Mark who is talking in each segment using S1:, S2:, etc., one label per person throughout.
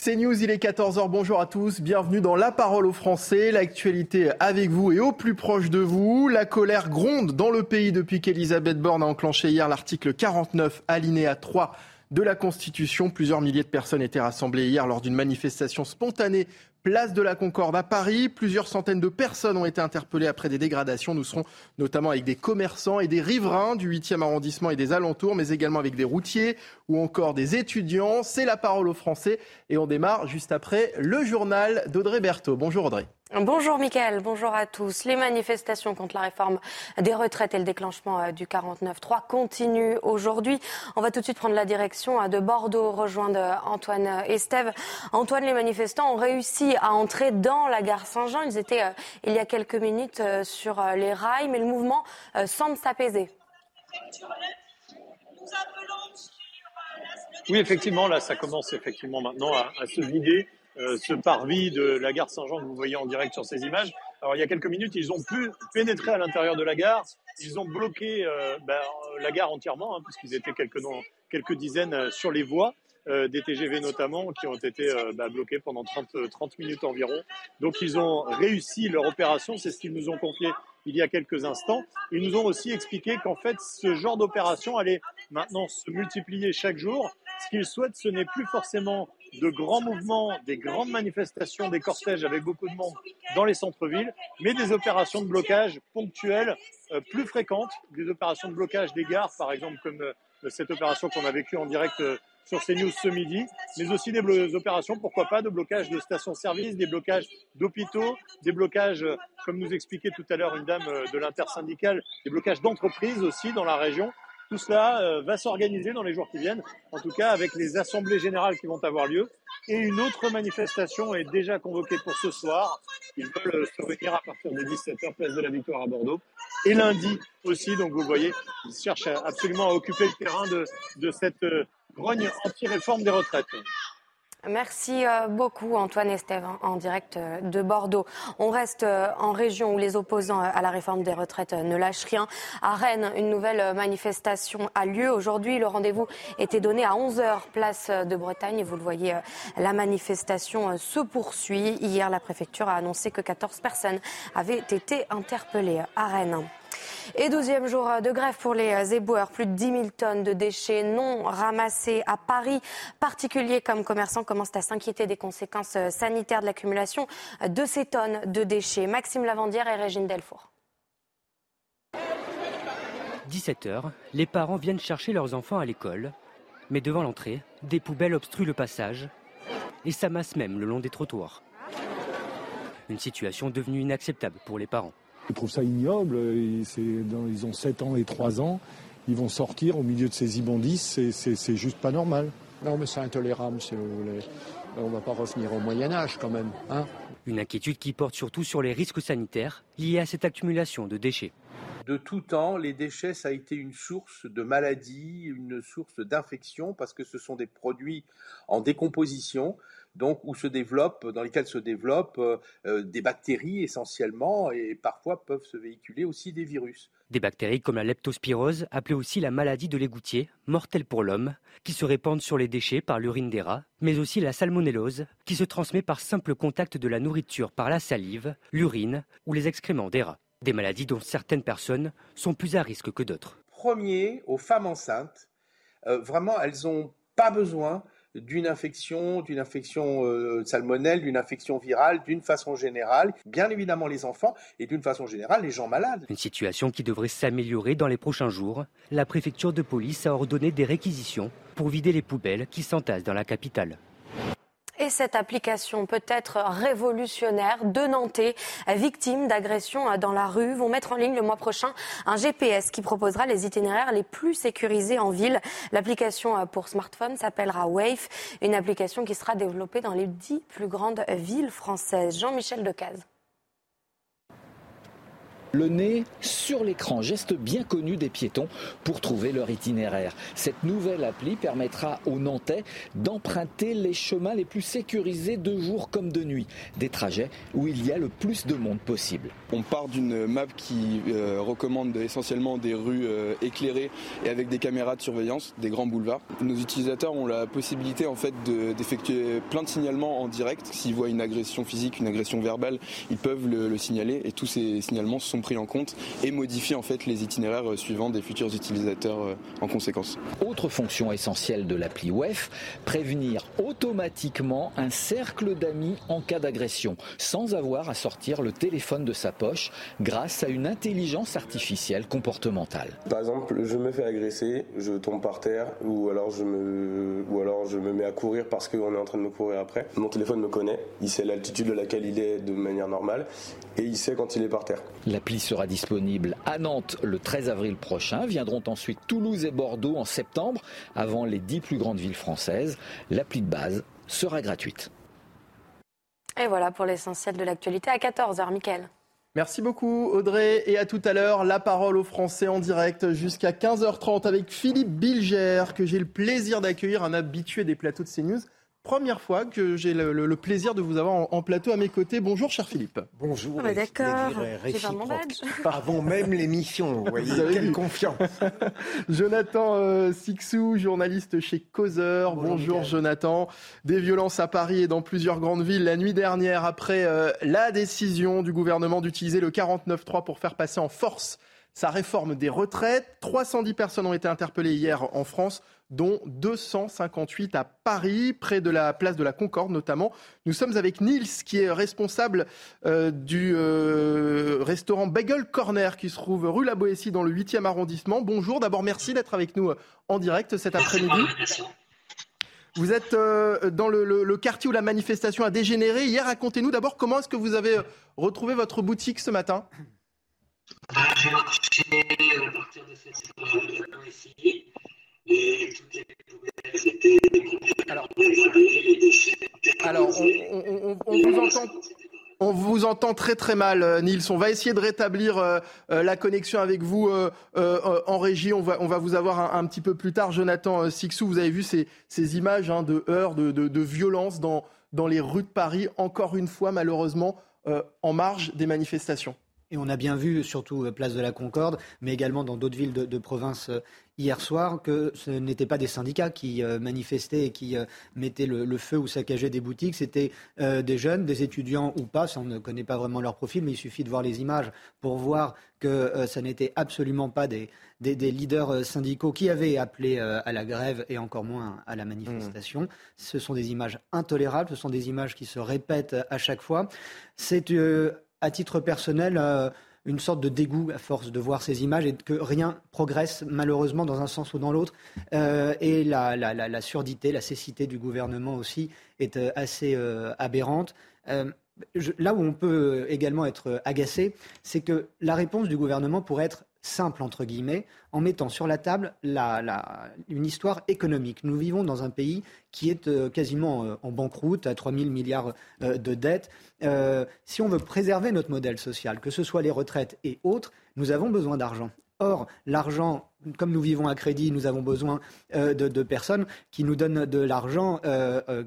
S1: C'est News, il est 14h, bonjour à tous, bienvenue dans La Parole aux Français, l'actualité avec vous et au plus proche de vous. La colère gronde dans le pays depuis qu'Elisabeth Borne a enclenché hier l'article 49 alinéa 3 de la Constitution. Plusieurs milliers de personnes étaient rassemblées hier lors d'une manifestation spontanée place de la Concorde à Paris. Plusieurs centaines de personnes ont été interpellées après des dégradations. Nous serons notamment avec des commerçants et des riverains du 8e arrondissement et des alentours, mais également avec des routiers ou encore des étudiants. C'est la parole aux Français et on démarre juste après le journal d'Audrey Berthaud. Bonjour Audrey.
S2: Bonjour Mickaël, bonjour à tous. Les manifestations contre la réforme des retraites et le déclenchement euh, du 49-3 continuent aujourd'hui. On va tout de suite prendre la direction euh, de Bordeaux, rejoindre euh, Antoine Estève. Antoine, les manifestants ont réussi à entrer dans la gare Saint-Jean. Ils étaient il y a quelques minutes sur les rails, mais le mouvement semble s'apaiser.
S3: Oui, effectivement, là, ça commence effectivement maintenant à se vider. Euh, ce parvis de la gare Saint-Jean que vous voyez en direct sur ces images. Alors il y a quelques minutes, ils ont pu pénétrer à l'intérieur de la gare. Ils ont bloqué euh, ben, la gare entièrement, hein, puisqu'ils étaient quelques, dizaines euh, sur les voies. des TGV notamment, qui ont été ben, bloqués pendant 30, 30 minutes environ. Donc ils ont réussi leur opération, c'est ce qu'ils nous ont confié il y a quelques instants. Ils nous ont aussi expliqué qu'en fait, ce genre d'opération allait maintenant se multiplier chaque jour. Ce qu'ils souhaitent, ce n'est plus forcément de grands mouvements, des grandes manifestations, des cortèges avec beaucoup de monde dans les centres-villes, mais des opérations de blocage ponctuelles euh, plus fréquentes, des opérations de blocage des gares, par exemple, comme euh, cette opération qu'on a vécue en direct euh, sur CNews ce midi, mais aussi des opérations, pourquoi pas, de blocage de stations-service, des blocages d'hôpitaux, des blocages, comme nous expliquait tout à l'heure une dame de l'intersyndicale, des blocages d'entreprises aussi dans la région. Tout cela euh, va s'organiser dans les jours qui viennent, en tout cas avec les assemblées générales qui vont avoir lieu. Et une autre manifestation est déjà convoquée pour ce soir. Ils veulent euh, se réunir à partir de 17h, place de la Victoire à Bordeaux. Et lundi aussi, donc vous voyez, ils cherchent absolument à occuper le terrain de, de cette euh, grogne anti-réforme des retraites.
S2: Merci euh, beaucoup Antoine Estève hein, en direct euh, de Bordeaux. On reste euh, en région où les opposants à la réforme des retraites ne lâchent rien. À Rennes, une nouvelle manifestation a lieu. Aujourd'hui, le rendez-vous était donné à 11h place de Bretagne. Vous le voyez, la manifestation se poursuit. Hier, la préfecture a annoncé que 14 personnes avaient été interpellées à Rennes. Et douzième jour de grève pour les éboueurs. Plus de 10 000 tonnes de déchets non ramassés à Paris. Particuliers comme commerçants commencent à s'inquiéter des conséquences sanitaires de l'accumulation de ces tonnes de déchets. Maxime Lavandière et Régine Delfour.
S4: 17h, les parents viennent chercher leurs enfants à l'école. Mais devant l'entrée, des poubelles obstruent le passage et s'amassent même le long des trottoirs. Une situation devenue inacceptable pour les parents.
S5: Ils trouvent ça ignoble, ils ont 7 ans et 3 ans, ils vont sortir au milieu de ces immondices, c'est juste pas normal.
S6: Non mais c'est intolérable si vous voulez. On ne va pas revenir au Moyen Âge quand même. Hein
S4: Une inquiétude qui porte surtout sur les risques sanitaires liés à cette accumulation de déchets.
S7: De tout temps, les déchets, ça a été une source de maladie, une source d'infection, parce que ce sont des produits en décomposition donc où se développent, dans lesquels se développent euh, euh, des bactéries essentiellement et parfois peuvent se véhiculer aussi des virus.
S4: Des bactéries comme la leptospirose, appelée aussi la maladie de l'égoutier, mortelle pour l'homme, qui se répandent sur les déchets par l'urine des rats, mais aussi la salmonellose, qui se transmet par simple contact de la nourriture par la salive, l'urine ou les excréments des rats. Des maladies dont certaines personnes sont plus à risque que d'autres.
S7: Premier, aux femmes enceintes, euh, vraiment, elles n'ont pas besoin d'une infection, d'une infection euh, salmonelle, d'une infection virale, d'une façon générale, bien évidemment les enfants et d'une façon générale les gens malades.
S4: Une situation qui devrait s'améliorer dans les prochains jours. La préfecture de police a ordonné des réquisitions pour vider les poubelles qui s'entassent dans la capitale.
S2: Et cette application peut être révolutionnaire. Deux Nantais victimes d'agressions dans la rue vont mettre en ligne le mois prochain un GPS qui proposera les itinéraires les plus sécurisés en ville. L'application pour smartphone s'appellera Wave, une application qui sera développée dans les dix plus grandes villes françaises. Jean-Michel Decaze.
S8: Le nez sur l'écran, geste bien connu des piétons pour trouver leur itinéraire. Cette nouvelle appli permettra aux Nantais d'emprunter les chemins les plus sécurisés de jour comme de nuit, des trajets où il y a le plus de monde possible.
S9: On part d'une map qui euh, recommande essentiellement des rues euh, éclairées et avec des caméras de surveillance, des grands boulevards. Nos utilisateurs ont la possibilité en fait d'effectuer plein de signalements en direct. S'ils voient une agression physique, une agression verbale, ils peuvent le, le signaler et tous ces signalements sont pris en compte et modifient en fait les itinéraires euh, suivants des futurs utilisateurs euh, en conséquence.
S8: Autre fonction essentielle de l'appli WEF, prévenir automatiquement un cercle d'amis en cas d'agression, sans avoir à sortir le téléphone de sa poche, grâce à une intelligence artificielle comportementale.
S10: Par exemple, je me fais agresser, je tombe par terre, ou alors je me, ou alors je me mets à courir parce qu'on est en train de me courir après. Mon téléphone me connaît, il sait l'altitude de laquelle il est de manière normale, et il sait quand il est par terre.
S8: L'appli sera disponible à Nantes le 13 avril prochain. Viendront ensuite Toulouse et Bordeaux en septembre, avant les dix plus grandes villes françaises. L'appli de base sera gratuite.
S2: Et voilà pour l'essentiel de l'actualité à 14h, Mickaël.
S1: Merci beaucoup Audrey et à tout à l'heure. La parole aux Français en direct jusqu'à 15h30 avec Philippe Bilger que j'ai le plaisir d'accueillir, un habitué des plateaux de CNews première fois que j'ai le, le, le, plaisir de vous avoir en, en, plateau à mes côtés. Bonjour, cher Philippe.
S11: Bonjour.
S2: Ah bah D'accord.
S11: Avant même l'émission. Vous voyez, vous avez quelle vu. confiance.
S1: Jonathan euh, Sixou, journaliste chez Causeur. Bonjour, Bonjour Jonathan. Des violences à Paris et dans plusieurs grandes villes la nuit dernière après euh, la décision du gouvernement d'utiliser le 49.3 pour faire passer en force sa réforme des retraites. 310 personnes ont été interpellées hier en France dont 258 à Paris, près de la place de la Concorde notamment. Nous sommes avec Nils, qui est responsable euh, du euh, restaurant Bagel Corner, qui se trouve rue La Boétie dans le 8e arrondissement. Bonjour, d'abord merci d'être avec nous en direct cet après-midi. Vous êtes euh, dans le, le, le, quartier où la manifestation a dégénéré. Hier, racontez-nous d'abord comment est-ce que vous avez retrouvé votre boutique ce matin
S12: J'ai marché à partir de cette Boétie
S1: alors, on, vous entend. Très très mal, Nils. On va essayer de rétablir euh, la connexion avec vous euh, euh, en régie. On va, vous avoir un, petit peu plus tard. Jonathan Sixou, vous avez vu ces, images hein, de heurts, de, de, de violence dans les rues de Paris, encore une fois, malheureusement, en marge des manifestations.
S13: Et on a bien vu, surtout place de la Concorde, mais également dans d'autres villes de, de province hier soir que ce n'étaient pas des syndicats qui euh, manifestaient et qui euh, mettaient le, le, feu ou saccageaient des boutiques, c'était euh, des jeunes, des étudiants ou pas, ça on ne connaît pas vraiment leur profil, mais il suffit de voir les images pour voir que ça n'était absolument pas des, des, des, leaders syndicaux qui avaient appelé à la grève et encore moins à la manifestation. Mmh. Ce sont des images intolérables, ce sont des images qui se répètent à chaque fois. C'est à titre personnel une sorte de dégoût à force de voir ces images et que rien progresse malheureusement dans un sens ou dans l'autre. Euh, et la, surdité, la cécité du gouvernement aussi est euh, assez euh, aberrante. Euh, là où on peut également être agacé, c'est que la réponse du gouvernement pourrait être simple, entre guillemets, en mettant sur la table la, la, une histoire économique. Nous vivons dans un pays qui est euh, quasiment euh, en banqueroute, à 3 000 milliards euh, de dettes. Si on veut préserver notre modèle social, que ce soit les retraites et autres, nous avons besoin d'argent. Or, l'argent, comme nous vivons à crédit, nous avons besoin de, personnes qui nous donnent de l'argent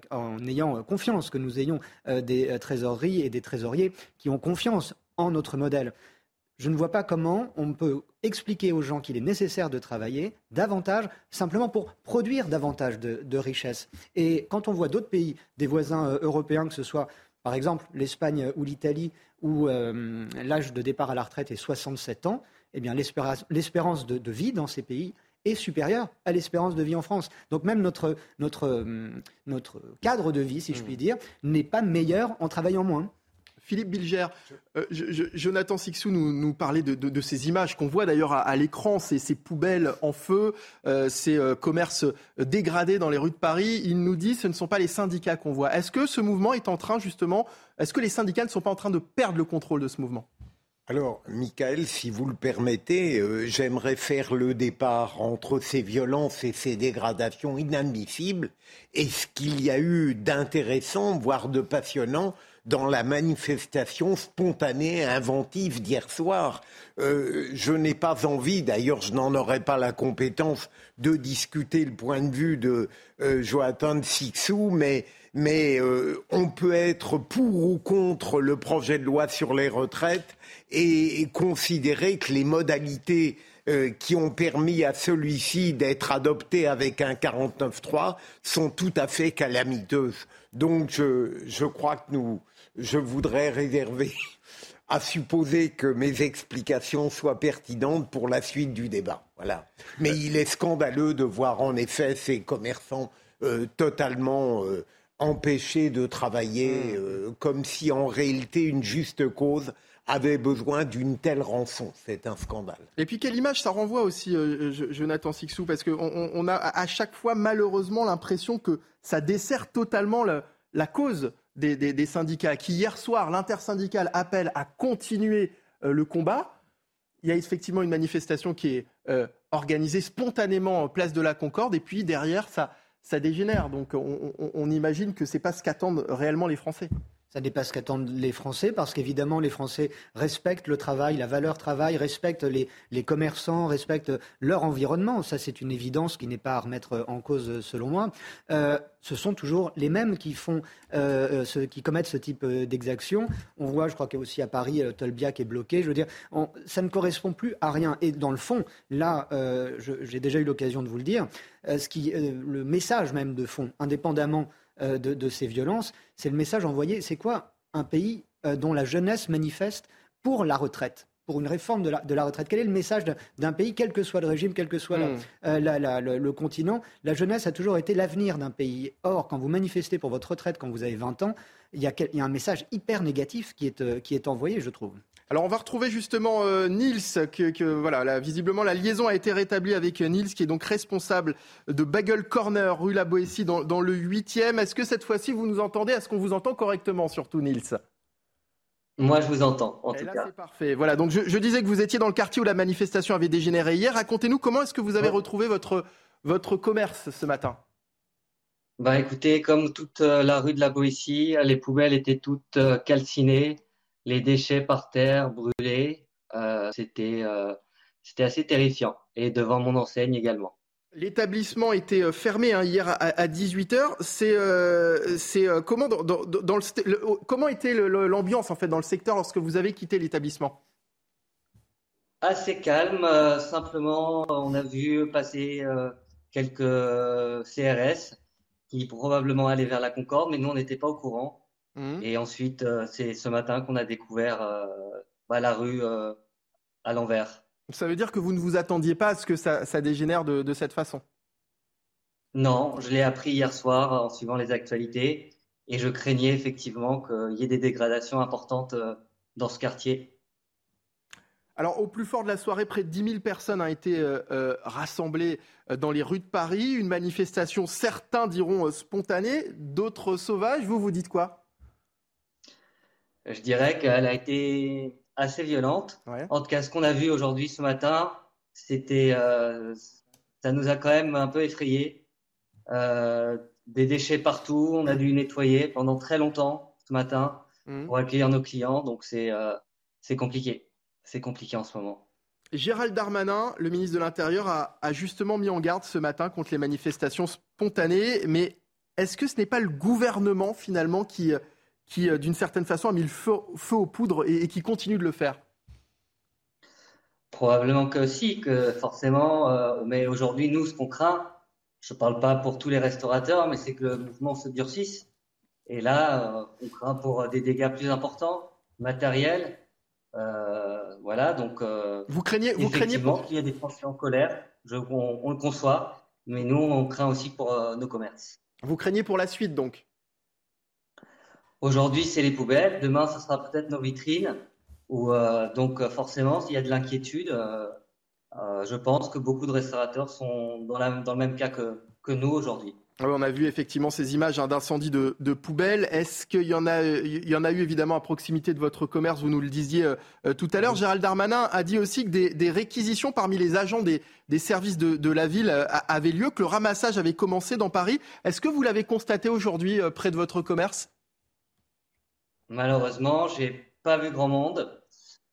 S13: en ayant confiance, que nous ayons des trésoreries et des trésoriers qui ont confiance en notre modèle. Je ne vois pas comment on peut expliquer aux gens qu'il est nécessaire de travailler davantage, simplement pour produire davantage de, de richesses. Et quand on voit d'autres pays, des voisins européens, que ce soit par exemple l'Espagne ou l'Italie, où euh, l'âge de départ à la retraite est 67 ans, eh bien l'espérance de, de, vie dans ces pays est supérieure à l'espérance de vie en France. Donc même notre, notre, notre cadre de vie, si je puis dire, n'est pas meilleur en travaillant moins.
S1: Philippe Bilger, euh, je, je, Jonathan Sixou nous, nous parlait de, de, de, ces images qu'on voit d'ailleurs à, à l'écran, ces, ces, poubelles en feu, euh, ces euh, commerces dégradés dans les rues de Paris. Il nous dit que ce ne sont pas les syndicats qu'on voit. Est-ce que ce mouvement est en train justement, est-ce que les syndicats ne sont pas en train de perdre le contrôle de ce mouvement?
S11: Alors, Michael, si vous le permettez, euh, j'aimerais faire le départ entre ces violences et ces dégradations inadmissibles et ce qu'il y a eu d'intéressant, voire de passionnant, dans la manifestation spontanée, inventive d'hier soir. Euh, je n'ai pas envie, d'ailleurs je n'en aurais pas la compétence, de discuter le point de vue de euh, Joatan Sixou, mais, mais euh, on peut être pour ou contre le projet de loi sur les retraites et, considérer que les modalités euh, qui ont permis à celui-ci d'être adopté avec un 49-3 sont tout à fait calamiteuses. Donc je, je crois que nous, je voudrais réserver à supposer que mes explications soient pertinentes pour la suite du débat. Voilà. Mais il est scandaleux de voir en effet ces commerçants euh, totalement euh, empêchés de travailler, mmh. euh, comme si en réalité une juste cause avait besoin d'une telle rançon. C'est un scandale.
S1: Et puis quelle image ça renvoie aussi, Jonathan Sixou, parce qu'on on a à chaque fois malheureusement l'impression que ça dessert totalement la cause des, syndicats qui, hier soir, l'intersyndicale appelle à continuer euh, le combat. Il y a effectivement une manifestation qui est euh, organisée spontanément en place de la Concorde, et puis derrière, ça, dégénère. Donc on, on imagine que ce n'est pas ce qu'attendent réellement les Français.
S13: Ça dépasse ce qu'attendent les Français parce qu'évidemment, les Français respectent le travail, la valeur travail, respectent les, les commerçants, respectent leur environnement. Ça, c'est une évidence qui n'est pas à remettre en cause, selon moi. Euh, ce sont toujours les mêmes qui, font, euh, qui commettent ce type euh, d'exaction. On voit, je crois qu'aussi à Paris, Tolbiac est bloqué. Je veux dire, ça ne correspond plus à rien. Et dans le fond, là, j'ai déjà eu l'occasion de vous le dire, ce qui, le message même de fond, indépendamment euh, de, ces violences, c'est le message envoyé. C'est quoi un pays euh, dont la jeunesse manifeste pour la retraite pour une réforme de la, retraite? Quel est le message d'un pays, quel que soit le régime, quel que soit hmm. euh, le, continent La jeunesse a toujours été l'avenir d'un pays. Or, quand vous manifestez pour votre retraite quand vous avez 20 ans, il y a, un message hyper négatif qui est envoyé, je trouve.
S1: Alors on va retrouver justement euh, Niels, que, voilà, visiblement la liaison a été rétablie avec euh, Niels, qui est donc responsable de Bagel Corner, rue La Boétie, dans, le 8e. Est-ce que cette fois-ci vous nous entendez? Est-ce qu'on vous entend correctement, surtout Niels?
S14: Moi, je vous entends, en
S1: tout
S14: là,
S1: C'est parfait. Voilà. Donc, je, disais que vous étiez dans le quartier où la manifestation avait dégénéré hier. Racontez-nous comment est-ce que vous avez retrouvé votre, votre commerce ce matin?
S14: Bah, écoutez, comme toute euh, la rue de la Boétie, les poubelles étaient toutes calcinées les déchets par terre brûlés. Euh, c'était euh, c'était assez terrifiant. Et devant mon enseigne également.
S1: L'établissement était euh, fermé hein, hier à, 18h. C'est c'est comment dans, dans, le, comment était l'ambiance en fait dans le secteur lorsque vous avez quitté l'établissement?
S14: Assez calme. simplement, on a vu passer quelques CRS qui probablement allaient vers la Concorde, mais nous on n'était pas au courant. Mmh. Et ensuite, euh, c'est ce matin qu'on a découvert euh, bah, la rue euh, à l'envers.
S1: Ça veut dire que vous ne vous attendiez pas à ce que ça, dégénère de, cette façon?
S14: Non, je l'ai appris hier soir en suivant les actualités et je craignais effectivement qu'il y ait des dégradations importantes dans ce quartier.
S1: Alors, au plus fort de la soirée, près de 10 000 personnes ont été rassemblées dans les rues de Paris. Une manifestation, certains diront spontanée, d'autres sauvages. Vous, vous dites quoi?
S14: Je dirais qu'elle a été assez violente. En tout cas, ce qu'on a vu aujourd'hui, ce matin, c'était, euh, ça nous a quand même un peu effrayé. Euh, des déchets partout, on a dû nettoyer pendant très longtemps ce matin mmh. pour accueillir nos clients. Donc c'est euh, c'est compliqué, c'est compliqué en ce moment.
S1: Gérald Darmanin, le ministre de l'Intérieur, a, a, justement mis en garde ce matin contre les manifestations spontanées. Mais est-ce que ce n'est pas le gouvernement finalement qui qui, euh, d'une certaine façon, a mis le feu, aux poudres et, qui continue de le faire
S14: Probablement que si, que forcément. Euh, mais aujourd'hui, nous, ce qu'on craint, je ne parle pas pour tous les restaurateurs, mais c'est que le mouvement se durcisse. Et là, euh, on craint pour des dégâts plus importants, matériels. voilà, donc.
S1: vous craignez, vous craignez
S14: pour... qu'il y ait des Français en colère. Je, on, on, le conçoit, mais nous, on craint aussi pour nos commerces.
S1: Vous craignez pour la suite, donc?
S14: Aujourd'hui, c'est les poubelles. Demain, ce sera peut-être nos vitrines. Ou euh, donc, euh, forcément, s'il y a de l'inquiétude, euh, je pense que beaucoup de restaurateurs sont dans, le même cas que, nous aujourd'hui.
S1: on a vu effectivement ces images hein, d'incendie de, poubelles. Est-ce qu'il y, en a, il y en a eu évidemment à proximité de votre commerce Vous nous le disiez tout à l'heure. Gérald Darmanin a dit aussi que des, réquisitions parmi les agents des, services de, de, la ville avaient lieu, que le ramassage avait commencé dans Paris. Est-ce que vous l'avez constaté aujourd'hui près de votre commerce?
S14: Malheureusement, j'ai pas vu grand monde.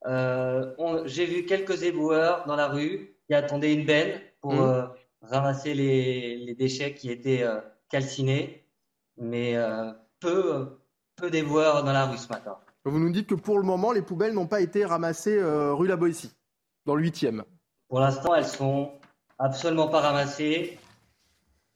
S14: Euh, j'ai vu quelques éboueurs dans la rue qui attendaient une benne pour mmh. euh, ramasser les, déchets qui étaient euh, calcinés, mais peu, peu d'éboueurs dans la rue ce matin.
S1: Vous nous dites que pour le moment, les poubelles n'ont pas été ramassées rue La Boétie, dans le 8e.
S14: Pour l'instant, elles sont absolument pas ramassées.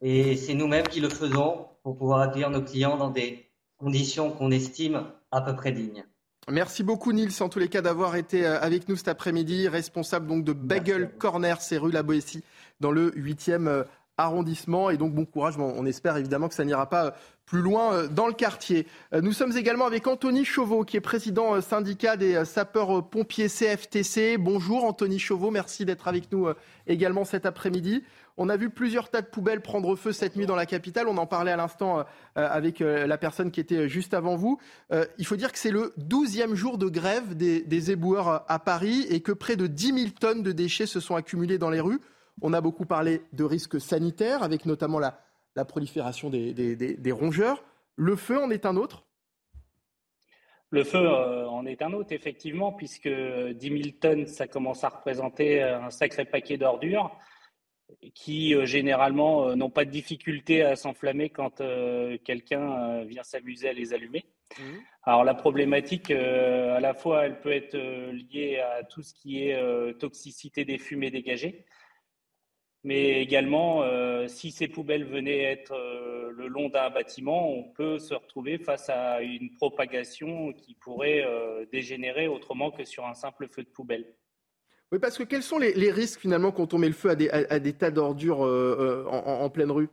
S14: Et c'est nous-mêmes qui le faisons pour pouvoir accueillir nos clients dans des conditions qu'on estime à peu près dignes.
S1: Merci beaucoup Nils en tous les cas d'avoir été euh, avec nous cet après-midi, responsable donc de Bagel Corner, c'est rue La Boétie, dans le 8e euh, arrondissement. Et donc bon courage, on espère évidemment que ça n'ira pas euh, plus loin dans le quartier. Nous sommes également avec Anthony Chauveau, qui est président syndicat des sapeurs-pompiers CFTC. Bonjour Anthony Chauveau, merci d'être avec nous également cet après-midi. On a vu plusieurs tas de poubelles prendre feu cette nuit dans la capitale. On en parlait à l'instant euh, avec euh, la personne qui était juste avant vous. Euh, il faut dire que c'est le 12e jour de grève des, éboueurs à Paris et que près de 10 000 tonnes de déchets se sont accumulés dans les rues. On a beaucoup parlé de risques sanitaires, avec notamment la, prolifération des, rongeurs. Le feu en est un autre
S15: le feu en est un autre, effectivement, puisque 10 000 tonnes, ça commence à représenter un sacré paquet d'ordures qui euh, généralement euh, n'ont pas de difficulté à s'enflammer quand euh, quelqu'un vient s'amuser à les allumer. Mmh. Alors la problématique, à la fois, elle peut être liée à tout ce qui est toxicité des fumées dégagées, mais également, si ces poubelles venaient être le long d'un bâtiment, on peut se retrouver face à une propagation qui pourrait dégénérer autrement que sur un simple feu de poubelle.
S1: Oui, parce que quels sont les, risques finalement quand on met le feu à des, tas d'ordures euh, euh, en, pleine rue?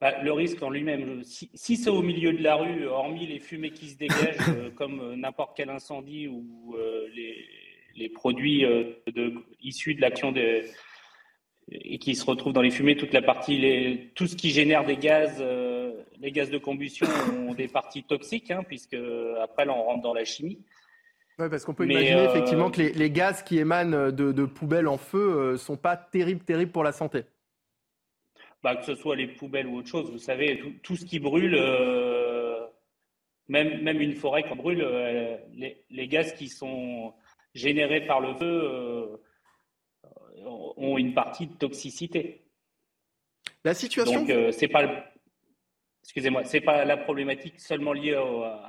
S15: Bah, Le risque en lui-même, si, c'est au milieu de la rue, hormis les fumées qui se dégagent, euh, comme n'importe quel incendie ou les, produits issus de l'action et qui se retrouvent dans les fumées, toute la partie, tout ce qui génère des gaz, les gaz de combustion ont des parties toxiques, hein, puisque après là on rentre dans la chimie.
S1: Oui, parce qu'on peut imaginer euh, effectivement que les, gaz qui émanent de, poubelles en feu ne euh, sont pas terribles, terribles pour la santé.
S15: Bah, que ce soit les poubelles ou autre chose, vous savez, tout, ce qui brûle, euh, même, même une forêt qui brûle, les, gaz qui sont générés par le feu ont une partie de toxicité.
S1: La situation.
S15: Donc, c'est pas excusez-moi, c'est pas la problématique seulement liée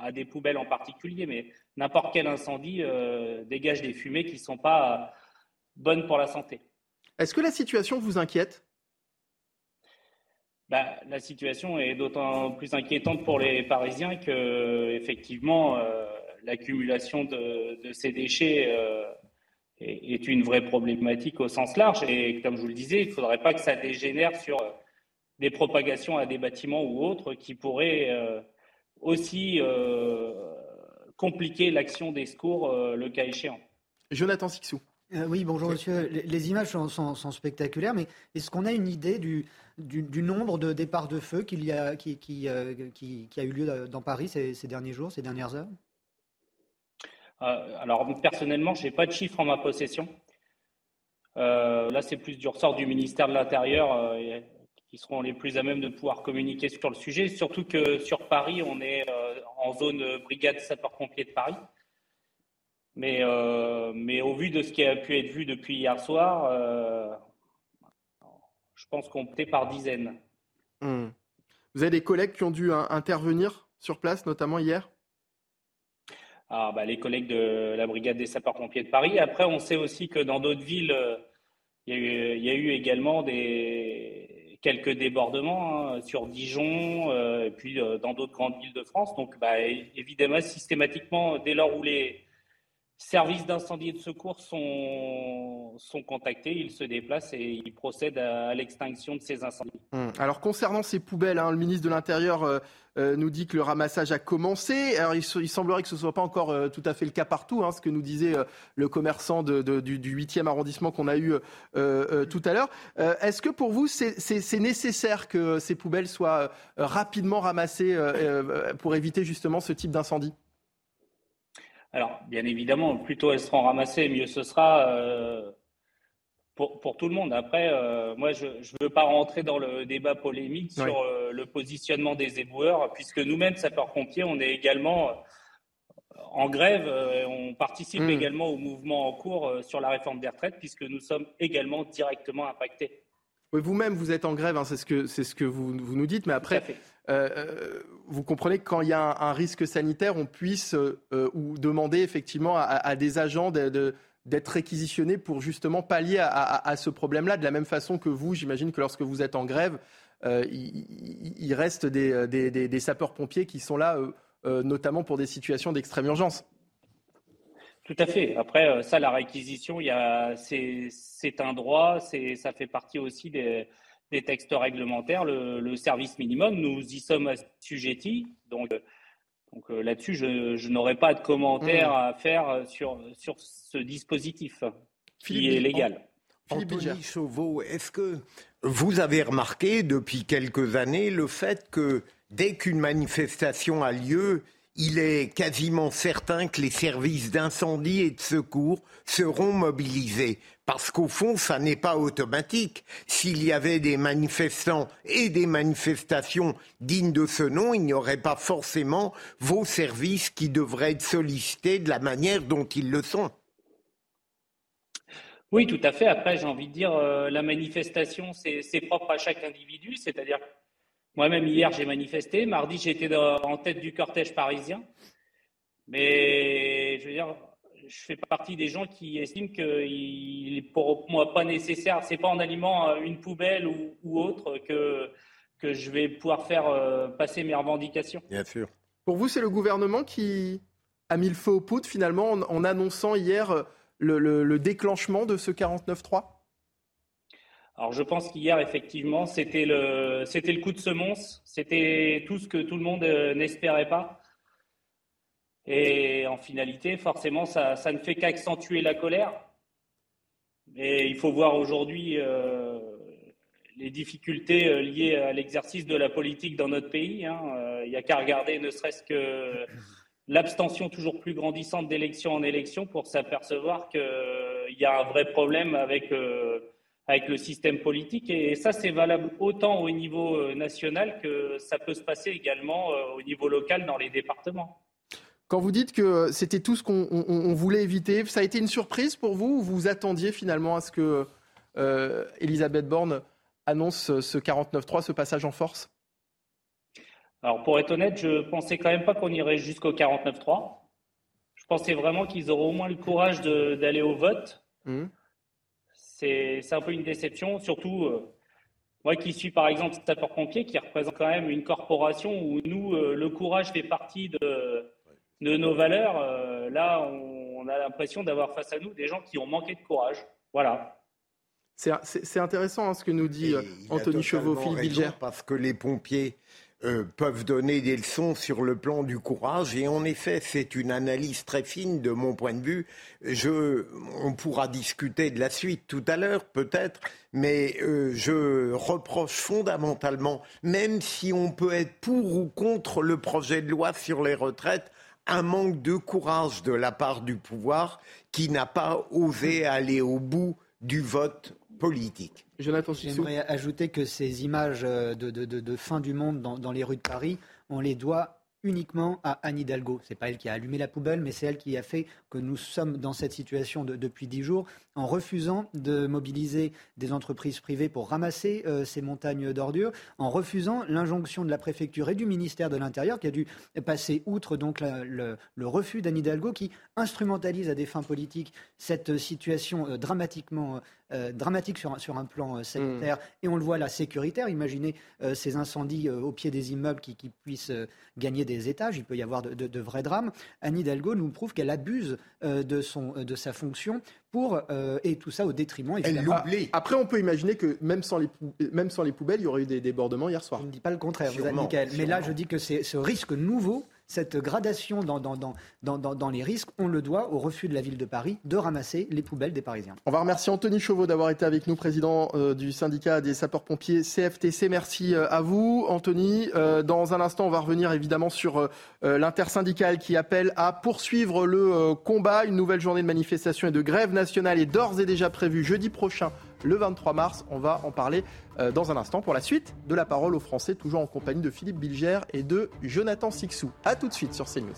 S15: à des poubelles en particulier, mais n'importe quel incendie euh, dégage des fumées qui ne sont pas bonnes pour la santé.
S1: Est-ce que la situation vous inquiète?
S15: Bah, La situation est d'autant plus inquiétante pour les Parisiens que, effectivement, euh, l'accumulation de, ces déchets euh, est, une vraie problématique au sens large. Et comme je vous le disais, il ne faudrait pas que ça dégénère sur des propagations à des bâtiments ou autres qui pourraient euh, aussi euh, compliquer l'action des secours euh, le cas échéant.
S1: Jonathan Sixou.
S13: oui, bonjour monsieur. Les, images sont, spectaculaires, mais est-ce qu'on a une idée du, du, nombre de départs de feu qu'il y a, qui, qui, qui, a eu lieu dans Paris ces, ces, derniers jours, ces dernières heures?
S15: Alors personnellement, je n'ai pas de chiffres en ma possession. là, c'est plus du ressort du ministère de l'Intérieur qui seront les plus à même de pouvoir communiquer sur le sujet. Surtout que sur Paris, on est euh, en zone brigade sapeurs-pompiers de Paris. Mais, euh, mais au vu de ce qui a pu être vu depuis hier soir, euh, je pense qu'on peut par dizaines.
S1: Hmm. Vous avez des collègues qui ont dû intervenir sur place, notamment hier?
S15: Ah, bah, Les collègues de la brigade des sapeurs-pompiers de Paris. Après, on sait aussi que dans d'autres villes, il y, a eu également des, quelques débordements hein, sur Dijon euh, et puis euh, dans d'autres grandes villes de France. Donc, bah, évidemment, systématiquement, dès lors où les services d'incendie et de secours sont, sont contactés, ils se déplacent et ils procèdent à, l'extinction de ces incendies.
S1: Hum. Alors concernant ces poubelles, hein, le ministre de l'Intérieur euh, euh, nous dit que le ramassage a commencé. Alors il, semblerait que ce ne soit pas encore euh, tout à fait le cas partout, hein, ce que nous disait le commerçant du, 8e arrondissement qu'on a eu tout à l'heure. Est-ce que pour vous, c'est nécessaire que ces poubelles soient rapidement ramassées pour éviter justement ce type d'incendie?
S15: Alors, bien évidemment, plus tôt elles seront ramassées, mieux ce sera. Euh, pour, tout le monde. Après, euh, moi, je ne veux pas rentrer dans le débat polémique sur euh, le positionnement des éboueurs, puisque nous-mêmes, sapeurs-pompiers, on est également euh, en grève. on participe hmm. également au mouvement en cours sur la réforme des retraites, puisque nous sommes également directement impactés.
S1: Oui, vous-même, vous êtes en grève, hein, c'est ce que, ce que vous, vous, nous dites, mais après, vous comprenez que quand il y a un, risque sanitaire, on puisse ou demander effectivement à, des agents de d'être réquisitionné pour justement pallier à, ce problème-là, de la même façon que vous, j'imagine que lorsque vous êtes en grève, euh, il, reste des, sapeurs-pompiers qui sont là, euh, euh, notamment pour des situations d'extrême urgence.
S15: Tout à fait. Après, ça, la réquisition, c'est un droit, ça fait partie aussi des, textes réglementaires. Le, le, service minimum, nous y sommes assujettis. Donc, donc euh, là-dessus, je, n'aurai pas de commentaires mmh. à faire sur, sur ce dispositif qui est légal.
S11: Anthony Chauveau, est-ce que vous avez remarqué depuis quelques années le fait que dès qu'une manifestation a lieu, il est quasiment certain que les services d'incendie et de secours seront mobilisés. Parce qu'au fond, ça n'est pas automatique. S'il y avait des manifestants et des manifestations dignes de ce nom, il n'y aurait pas forcément vos services qui devraient être sollicités de la manière dont ils le sont.
S15: Oui, tout à fait. Après, j'ai envie de dire, euh, la manifestation, c'est propre à chaque individu. C'est-à-dire moi-même, hier, j'ai manifesté. Mardi, j'étais en tête du cortège parisien. Mais je veux dire, je fais partie des gens qui estiment qu'il est pour moi pas nécessaire. C'est pas en aliment une poubelle ou, autre que, que je vais pouvoir faire euh, passer mes revendications.
S11: Bien sûr.
S1: Pour vous, c'est le gouvernement qui a mis le feu aux poudres finalement en, annonçant hier le, le déclenchement de ce 49-3
S15: alors je pense qu'hier, effectivement, c'était le, coup de semonce, c'était tout ce que tout le monde euh, n'espérait pas. Et en finalité, forcément, ça, ne fait qu'accentuer la colère. Et il faut voir aujourd'hui euh, les difficultés euh, liées à l'exercice de la politique dans notre pays. Hein. Il n'y a qu'à regarder ne serait-ce que l'abstention toujours plus grandissante d'élection en élection pour s'apercevoir qu'il y a un vrai problème avec avec le système politique. Et ça, c'est valable autant au niveau euh, national que ça peut se passer également euh, au niveau local dans les départements.
S1: Quand vous dites que c'était tout ce qu'on voulait éviter, ça a été une surprise pour vous ou vous attendiez finalement à ce que euh, Elisabeth Borne annonce ce 49-3, ce passage en force?
S15: Alors pour être honnête, je pensais quand même pas qu'on irait jusqu'au 49-3. Je pensais vraiment qu'ils auraient au moins le courage d'aller au vote. Mmh c'est un peu une déception, surtout euh, moi qui suis par exemple sapeur-pompier, qui représente quand même une corporation où nous, euh, le courage fait partie de, de nos valeurs. Euh, là, on, a l'impression d'avoir face à nous des gens qui ont manqué de courage. Voilà.
S1: C'est intéressant hein, ce que nous dit Anthony Chauveau, Philippe Bilger.
S11: Parce que les pompiers euh, peuvent donner des leçons sur le plan du courage. Et en effet, c'est une analyse très fine de mon point de vue. Je, on pourra discuter de la suite tout à l'heure, peut-être, mais euh, je reproche fondamentalement, même si on peut être pour ou contre le projet de loi sur les retraites, un manque de courage de la part du pouvoir qui n'a pas osé aller au bout du vote politique.
S13: J'aimerais ajouter que ces images euh, de, fin du monde dans, les rues de Paris, on les doit uniquement à Anne Hidalgo. C'est pas elle qui a allumé la poubelle, mais c'est elle qui a fait que nous sommes dans cette situation depuis dix jours, en refusant de mobiliser des entreprises privées pour ramasser euh, ces montagnes d'ordures, en refusant l'injonction de la préfecture et du ministère de l'Intérieur, qui a dû passer outre donc le, refus d'Anne Hidalgo, qui instrumentalise à des fins politiques cette situation euh, dramatiquement euh, dramatique sur, sur, un plan sanitaire, mm. et on le voit là, sécuritaire. Imaginez ces incendies au pied des immeubles qui, puissent gagner des étages, il peut y avoir de, vrais drames. Anne Hidalgo nous prouve qu'elle abuse de, son, de sa fonction pour, et tout ça au détriment, évidemment.
S1: Après, on peut imaginer que même sans les, même sans les poubelles, il y aurait eu des débordements hier soir.
S13: Je ne dis pas le contraire, vous Mais là, je dis que c'est ce risque nouveau cette gradation dans, les risques, on le doit au refus de la ville de Paris de ramasser les poubelles des Parisiens.
S1: On va remercier Anthony Chauveau d'avoir été avec nous, président euh, du syndicat des sapeurs-pompiers CFTC. Merci euh, à vous, Anthony. Euh, dans un instant, on va revenir évidemment sur l'intersyndicale qui appelle à poursuivre le combat. Une nouvelle journée de manifestation et de grève nationale est d'ores et déjà prévue jeudi prochain le 23 mars. On va en parler euh, dans un instant pour la suite de la parole aux Français, toujours en compagnie de Philippe Bilger et de Jonathan Sixou. A tout de suite sur CNews.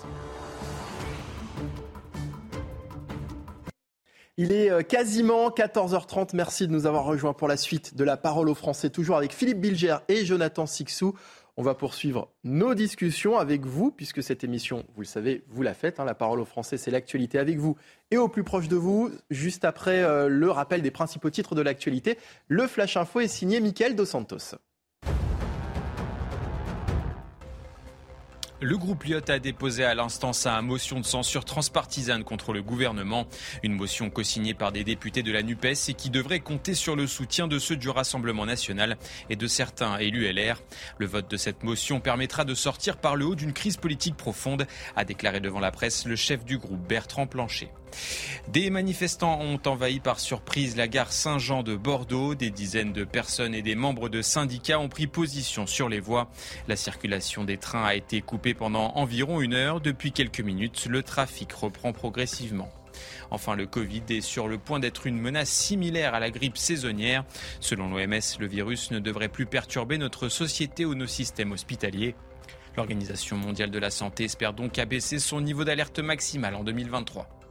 S1: Il est euh, quasiment 14h30. Merci de nous avoir rejoints pour la suite de la parole aux Français, toujours avec Philippe Bilger et Jonathan Sixou. On va poursuivre nos discussions avec vous, puisque cette émission, vous le savez, vous la faites. Hein, la parole aux Français, c'est l'actualité avec vous et au plus proche de vous. Juste après euh, le rappel des principaux titres de l'actualité, le Flash Info est signé Mickaël Dos Santos.
S16: Le groupe Lyot a déposé à l'instant sa motion de censure transpartisane contre le gouvernement. Une motion co-signée par des députés de la NUPES et qui devrait compter sur le soutien de ceux du Rassemblement national et de certains élus LR. Le vote de cette motion permettra de sortir par le haut d'une crise politique profonde, a déclaré devant la presse le chef du groupe Bertrand Plancher. Des manifestants ont envahi par surprise la gare Saint-Jean de Bordeaux. Des dizaines de personnes et des membres de syndicats ont pris position sur les voies. La circulation des trains a été coupée pendant environ une heure. Depuis quelques minutes, le trafic reprend progressivement. Enfin, le Covid est sur le point d'être une menace similaire à la grippe saisonnière. Selon l'OMS, le virus ne devrait plus perturber notre société ou nos systèmes hospitaliers. L'Organisation mondiale de la santé espère donc abaisser son niveau d'alerte maximal en 2023.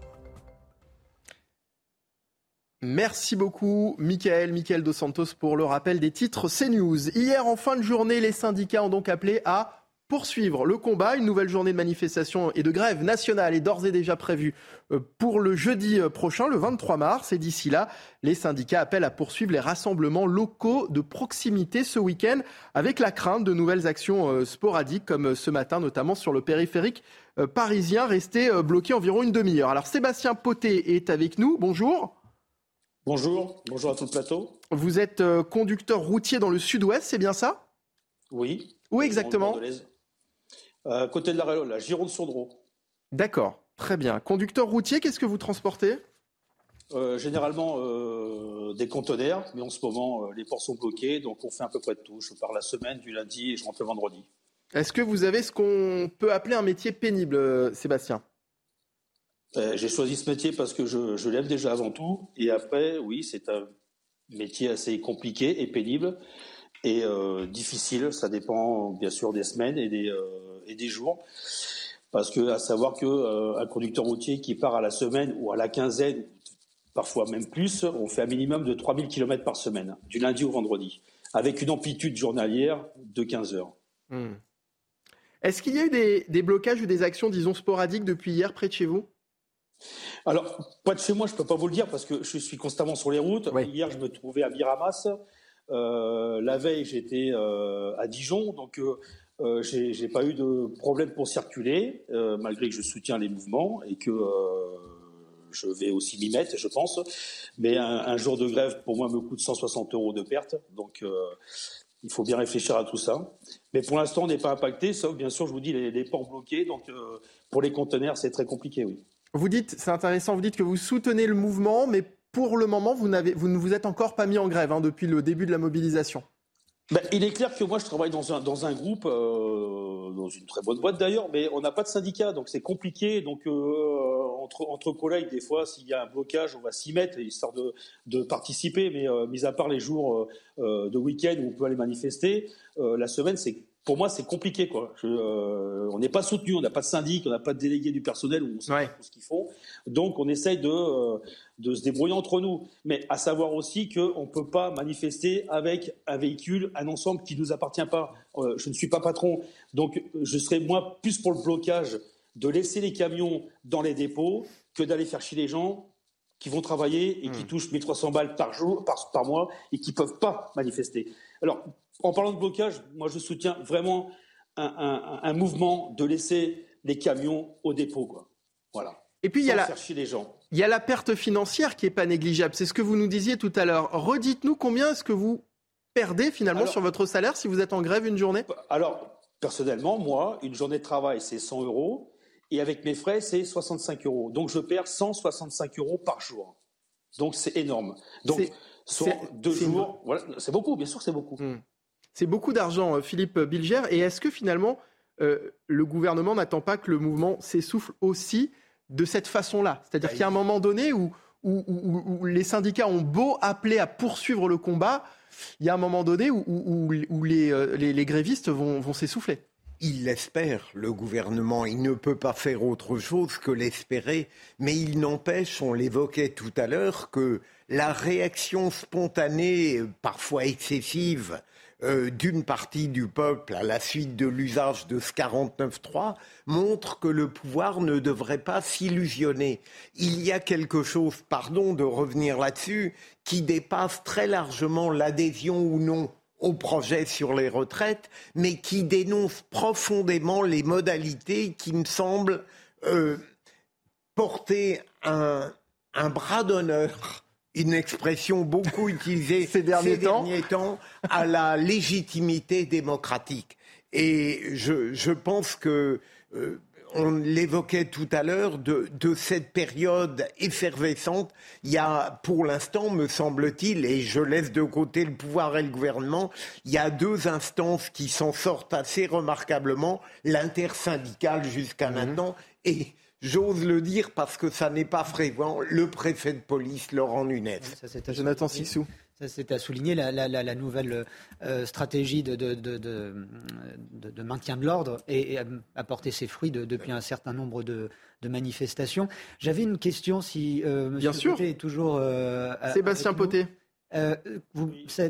S1: Merci beaucoup, Michael, Michael Dos Santos, pour le rappel des titres CNews. Hier, en fin de journée, les syndicats ont donc appelé à poursuivre le combat. Une nouvelle journée de manifestation et de grève nationale est d'ores et déjà prévue euh, pour le jeudi euh, prochain, le 23 mars. Et d'ici là, les syndicats appellent à poursuivre les rassemblements locaux de proximité ce week-end, avec la crainte de nouvelles actions euh, sporadiques, comme ce matin, notamment sur le périphérique parisien, resté bloqué environ une demi-heure. Alors, Sébastien Poté est avec nous. Bonjour.
S17: Bonjour, bonjour à tout le plateau.
S1: Vous êtes euh, conducteur routier dans le sud-ouest, c'est bien ça?
S17: Oui.
S1: Où exactement
S17: euh, Côté de la, la Gironde-sur-Dro.
S1: D'accord, très bien. Conducteur routier, qu'est-ce que vous transportez?
S17: Euh, Généralement des conteneurs, mais en ce moment les ports sont bloqués, donc on fait à peu près de tout. Je pars la semaine, du lundi et je rentre le vendredi.
S1: Est-ce que vous avez ce qu'on peut appeler un métier pénible, Sébastien?
S17: Euh, j'ai choisi ce métier parce que je, je l'aime déjà avant tout. Et après, oui, c'est un métier assez compliqué et pénible et euh, difficile. Ça dépend bien sûr des semaines et des, euh, et des jours. Parce que à savoir que euh, un conducteur routier qui part à la semaine ou à la quinzaine, parfois même plus, on fait un minimum de 3000 km par semaine, du lundi au vendredi, avec une amplitude journalière de 15 heures. Hmm.
S1: Est-ce qu'il y a eu des, des blocages ou des actions, disons, sporadiques depuis hier près de chez vous?
S17: Alors, pas de chez moi, je peux pas vous le dire parce que je suis constamment sur les routes. Hier, je me trouvais à Miramas. Euh, la veille, j'étais euh, à Dijon, donc euh, euh j'ai pas eu de problème pour circuler, malgré que je soutiens les mouvements et que je vais aussi m'y mettre, je pense. Mais un, jour de grève, pour moi, me coûte 160 euros de perte, donc il faut bien réfléchir à tout ça. Mais pour l'instant, on n'est pas impacté, sauf bien sûr, je vous dis, les, les ports bloqués. Donc, pour les conteneurs, c'est très compliqué, oui.
S1: Vous dites, c'est intéressant, vous dites que vous soutenez le mouvement, mais pour le moment, vous, vous ne vous êtes encore pas mis en grève hein, depuis le début de la mobilisation.
S17: Ben, il est clair que moi, je travaille dans un, dans un groupe, euh, dans une très bonne boîte d'ailleurs, mais on n'a pas de syndicat, donc c'est compliqué. Donc, euh, entre, entre collègues, des fois, s'il y a un blocage, on va s'y mettre, histoire de, de participer. Mais euh, mis à part les jours de week-end où on peut aller manifester, la semaine, c'est pour moi, c'est compliqué. Quoi. Euh, on n'est pas soutenu, on n'a pas de syndic, on n'a pas de délégué du personnel, on sait pas ce qu'ils font. Donc, on essaye de, euh, de se débrouiller entre nous. Mais à savoir aussi qu'on ne peut pas manifester avec un véhicule, un ensemble qui ne nous appartient pas. Euh, je ne suis pas patron. Donc, je serais moi plus pour le blocage de laisser les camions dans les dépôts que d'aller faire chier les gens qui vont travailler et qui hmm. touchent 1300 balles par jour, par, par mois et qui ne peuvent pas manifester. Alors, en parlant de blocage, moi je soutiens vraiment un, mouvement de laisser les camions au dépôt. Quoi. Voilà.
S1: Et puis il y, a la,
S17: les gens.
S1: il y a la perte financière qui n'est pas négligeable. C'est ce que vous nous disiez tout à l'heure. Redites-nous combien est-ce que vous perdez finalement sur votre salaire si vous êtes en grève une journée?
S17: Alors, personnellement, moi, une journée de travail, c'est 100 euros. Et avec mes frais, c'est 65 euros. Donc je perds 165 euros par jour. Donc c'est énorme. Donc soit deux jours, voilà, c'est beaucoup, bien sûr c'est beaucoup. Hmm.
S1: C'est beaucoup d'argent, euh, Philippe Bilger. Et est-ce que finalement, euh, le gouvernement n'attend pas que le mouvement s'essouffle aussi de cette façon-là? C'est-à-dire bah, qu'il y a un moment donné où, où, les syndicats ont beau appeler à poursuivre le combat, il y a un moment donné où, les, les, grévistes vont, vont s'essouffler.
S11: Il l'espère, le gouvernement. Il ne peut pas faire autre chose que l'espérer. Mais il n'empêche, on l'évoquait tout à l'heure, que la réaction spontanée, parfois excessive, euh, d'une partie du peuple à la suite de l'usage de ce 49.3 montre que le pouvoir ne devrait pas s'illusionner. Il y a quelque chose, pardon de revenir là-dessus, qui dépasse très largement l'adhésion ou non au projet sur les retraites, mais qui dénonce profondément les modalités qui me semblent euh, porter un bras d'honneur une expression beaucoup utilisée ces derniers, temps. à la légitimité démocratique. Et je, pense que euh, on l'évoquait tout à l'heure de, cette période effervescente. Il y a, pour l'instant, me semble-t-il, et je laisse de côté le pouvoir et le gouvernement, il y a deux instances qui s'en sortent assez remarquablement, l'intersyndicale jusqu'à mmh. maintenant et J'ose le dire parce que ça n'est pas fréquent. Le préfet de police, Laurent Nunez.
S1: Jonathan Sixou.
S13: Ça, c'est à souligner la, nouvelle euh, stratégie de, de, maintien de l'ordre et, a porté ses fruits depuis un certain nombre de, manifestations. J'avais une question si euh,
S1: Bien sûr.
S13: est toujours.
S1: Euh, Sébastien Poté.
S13: Euh,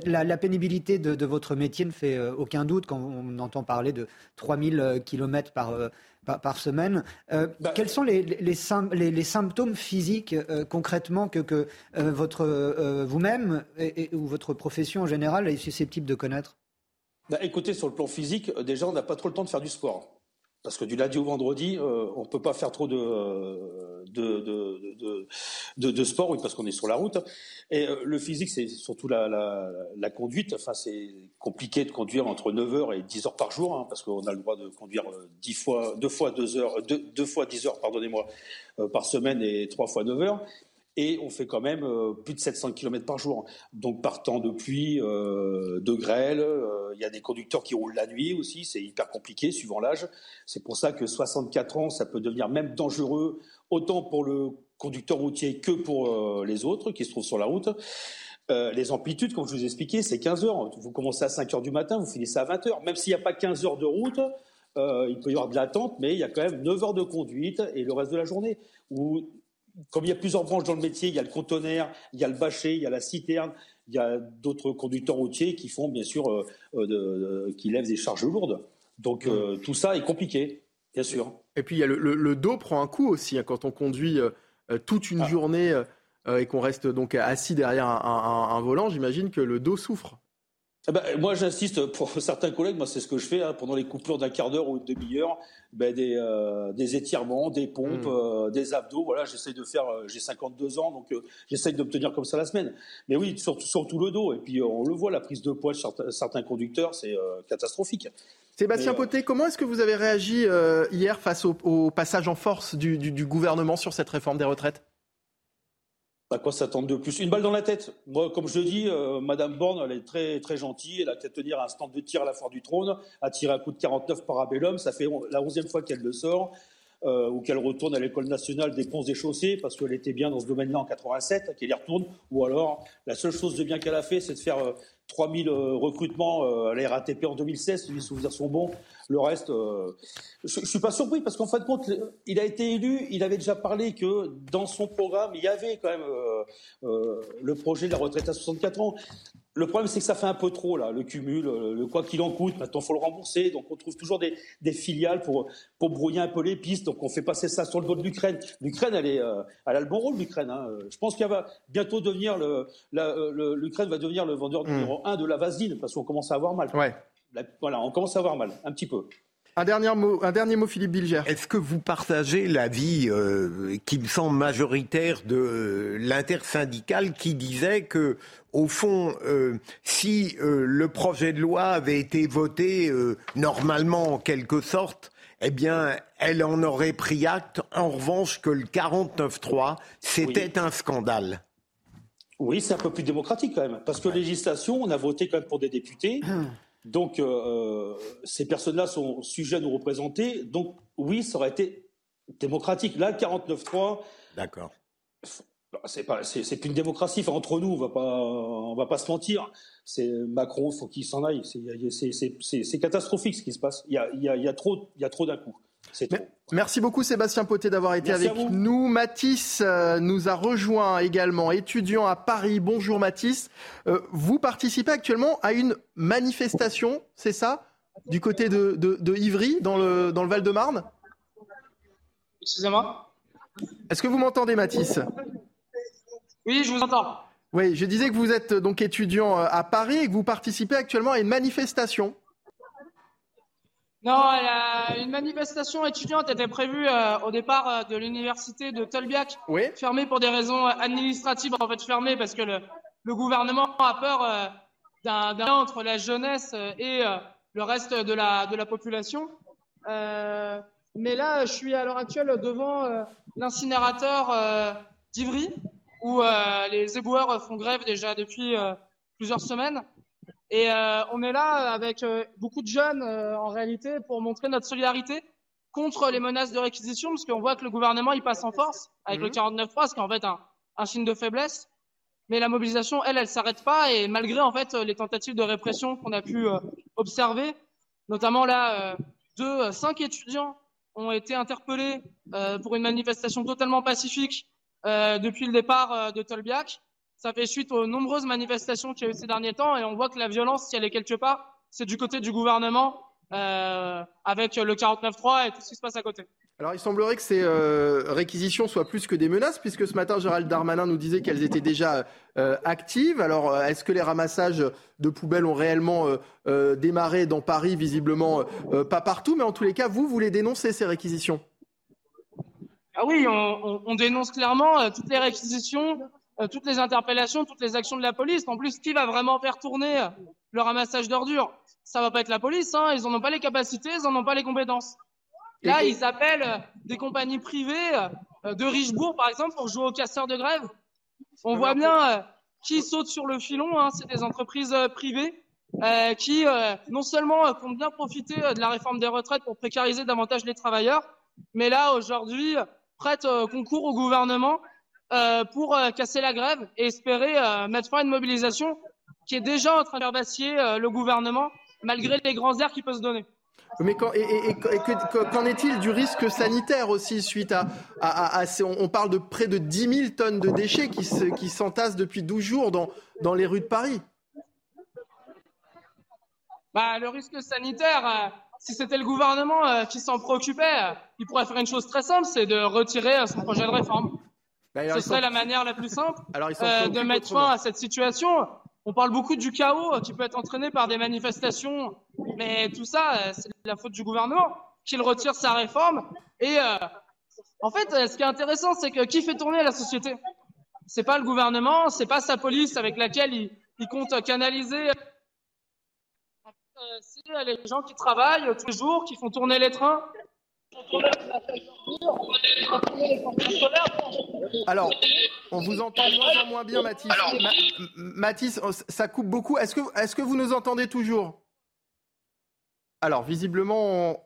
S13: la, pénibilité de, votre métier ne fait aucun doute quand on entend parler de 3000 km par, par, semaine. Euh, bah, quels sont les, les, symptômes physiques euh, concrètement que, que euh, votre, vous-même ou votre profession en général est susceptible de connaître?
S17: Bah, Écoutez, sur le plan physique, déjà, on n'a pas trop le temps de faire du sport. Parce que du lundi au vendredi, on ne peut pas faire trop de, de, de, de, sport, oui, parce qu'on est sur la route. Et euh, le physique, c'est surtout la, la, conduite. Enfin, c'est compliqué de conduire entre 9 heures et 10 heures par jour, hein, parce qu'on a le droit de conduire 10 euh, fois, deux fois 2 heures, deux, deux fois 10 heures, pardonnez-moi, euh, par semaine et trois fois 9 heures et on fait quand même euh, plus de 700 km par jour. Donc par temps de pluie, euh, de grêle, euh, il y a des conducteurs qui roulent la nuit aussi, c'est hyper compliqué suivant l'âge. C'est pour ça que 64 ans, ça peut devenir même dangereux, autant pour le conducteur routier que pour les autres qui se trouvent sur la route. les amplitudes, comme je vous ai expliqué, c'est 15 heures. Vous commencez à 5 heures du matin, vous finissez à 20 heures. Même s'il n'y a pas 15 heures de route, il peut y avoir de l'attente, mais il y a quand même 9 heures de conduite et le reste de la journée où comme il y a plusieurs branches dans le métier, il y a le conteneur, il y a le bâcher, il y a la citerne, il y a d'autres conducteurs routiers qui font bien sûr, euh, euh, qui lèvent des charges lourdes. Donc euh, tout ça est compliqué, bien sûr.
S1: Et puis il y a le, dos prend un coup aussi hein, quand on conduit toute une ah. journée et qu'on reste donc assis derrière un volant. J'imagine que le dos souffre.
S17: Eh ben, moi, j'insiste pour certains collègues, moi, c'est ce que je fais hein, pendant les coupures d'un quart d'heure ou une demi-heure, ben, des, euh, des, étirements, des pompes, hmm. euh, des abdos. Voilà, j'essaye de faire. Euh, j'ai 52 ans, donc j'essaye de me tenir comme ça la semaine. Mais oui, surtout, surtout le dos. Et puis, on le voit, la prise de poids de certains, conducteurs, c'est catastrophique.
S1: Sébastien Poté, comment est-ce que vous avez réagi hier face au, passage en force du, du gouvernement sur cette réforme des retraites?
S17: À quoi s'attendre de plus? Une balle dans la tête. Moi, comme je le dis, euh, Madame Borne, elle est très très gentille. Elle a peut-être tenir un stand de tir à la foire du trône, a tiré un coup de 49 par Abellum. Ça fait la onzième fois qu'elle le sort. Euh, ou qu'elle retourne à l'école nationale des ponts et chaussées parce qu'elle était bien dans ce domaine-là en 87, qu'elle y retourne, ou alors la seule chose de bien qu'elle a fait, c'est de faire 3000 euh, recrutements à la RATP en 2016, si les souvenirs sont bons. Le reste, je, ne suis pas surpris parce qu'en fin de compte, il a été élu, il avait déjà parlé que dans son programme, il y avait quand même le projet de la retraite à 64 ans. Le problème, c'est que ça fait un peu trop, là, le cumul, le quoi qu'il en coûte. Maintenant, il faut le rembourser. Donc, on trouve toujours des, filiales pour, brouiller un peu les pistes. Donc, on fait passer ça sur le dos de l'Ukraine. L'Ukraine, elle, est, euh, elle a le bon rôle, l'Ukraine. Hein. Je pense qu'elle va bientôt devenir le, euh, l'Ukraine va devenir le vendeur hmm. Numéro un de la vaseline parce qu'on commence à avoir mal.
S1: Ouais.
S17: voilà, on commence à avoir mal, un petit peu.
S1: Un dernier mot, un dernier mot Philippe Bilger.
S11: Est-ce que vous partagez l'avis euh, qui me semble majoritaire de l'intersyndicale qui disait que, au fond, euh, si euh, le projet de loi avait été voté normalement en quelque sorte, eh bien, elle en aurait pris acte. En revanche, que le 49.3, c'était un scandale.
S17: Oui, c'est un peu plus démocratique quand même, parce que législation, on a voté quand même pour des députés. Donc, euh, ces personnes-là sont sujets à nous représenter. Donc, oui, ça aurait été démocratique. Là, 49-3.
S11: D'accord.
S17: Bah, c'est pas, c'est plus une démocratie. Enfin, entre nous, on va pas, on va pas se mentir. C'est Macron, faut qu'il s'en aille. C'est catastrophique ce qui se passe. Il y a, il y a, il y a trop, il y a trop d'un coup.
S1: Merci beaucoup Sébastien Poté d'avoir été avec nous. Mathis euh, nous a rejoint également, étudiant à Paris. Bonjour Mathis. Euh, vous participez actuellement à une manifestation, c'est ça Du côté de, de, Ivry, dans le, dans le Val-de-Marne?
S18: Excusez-moi
S1: Est-ce que vous m'entendez Mathis?
S18: Oui, je vous entends.
S1: Oui, je disais que vous êtes donc étudiant euh, à Paris et que vous participez actuellement à une manifestation.
S18: Non, une manifestation étudiante était prévue euh, au départ euh, de l'université de Tolbiac, fermée pour des raisons administratives, en fait fermée parce que le, le gouvernement a peur d'un lien entre la jeunesse et le reste de la, de la population. mais là, je suis à l'heure actuelle devant l'incinérateur d'Ivry, où les éboueurs font grève déjà depuis plusieurs semaines. Et euh, on est là avec euh, beaucoup de jeunes euh, en réalité pour montrer notre solidarité contre les menaces de réquisition, parce qu'on voit que le gouvernement il passe en force avec le 49.3, ce qui est en fait un, un signe de faiblesse. Mais la mobilisation, elle, elle s'arrête pas, et malgré en fait les tentatives de répression qu'on a pu observer, notamment là, deux, cinq étudiants ont été interpellés pour une manifestation totalement pacifique depuis le départ de Tolbiac. Ça fait suite aux nombreuses manifestations qu'il y a eu ces derniers temps et on voit que la violence, si elle est quelque part, c'est du côté du gouvernement euh, avec le 49-3 et tout ce qui se passe à côté.
S1: Alors il semblerait que ces euh, réquisitions soient plus que des menaces, puisque ce matin Gérald Darmanin nous disait qu'elles étaient déjà euh, actives. Alors est-ce que les ramassages de poubelles ont réellement démarré dans Paris? Visiblement pas partout, mais en tous les cas, vous, vous les dénoncez, ces réquisitions
S18: ah oui, on, on dénonce clairement toutes les réquisitions, toutes les interpellations, toutes les actions de la police. En plus, qui va vraiment faire tourner euh, le ramassage d'ordures? Ça va pas être la police. Hein. Ils n'en ont pas les capacités, ils n'en ont pas les compétences. Là, ils appellent euh, des compagnies privées de Richebourg, par exemple, pour jouer aux casseurs de grève. On voit bien qui saute sur le filon. Hein. C'est des entreprises privées qui, non seulement comptent bien profiter de la réforme des retraites pour précariser davantage les travailleurs, mais là, aujourd'hui, prêtent concours au gouvernement euh, pour euh, casser la grève et espérer euh, mettre fin à une mobilisation qui est déjà en train de vaciller le gouvernement malgré les grands airs qui peuvent se donner.
S1: Mais quand, et, qu'en est-il du risque sanitaire aussi suite à, à, on parle de près de 10 000 tonnes de déchets qui, qui s'entassent depuis 12 jours dans, dans les rues de Paris?
S18: Bah, Le risque sanitaire, si c'était le gouvernement qui s'en préoccupait, il pourrait faire une chose très simple, c'est de retirer son projet de réforme. Ce serait la manière la plus simple euh, de mettre fin à cette situation. On parle beaucoup du chaos qui peut être entraîné par des manifestations, mais tout ça, euh, c'est la faute du gouvernement qu'il retire sa réforme. Et euh, en fait, ce qui est intéressant, c'est que qui fait tourner la société? C'est pas le gouvernement, c'est pas sa police avec laquelle il, il compte canaliser. C'est les gens qui travaillent tous les jours, qui font tourner les trains,
S1: alors, on vous entend moins en moins bien, Mathis. Mathis, oh, ça coupe beaucoup. Est-ce que, est que vous nous entendez toujours? Alors, visiblement,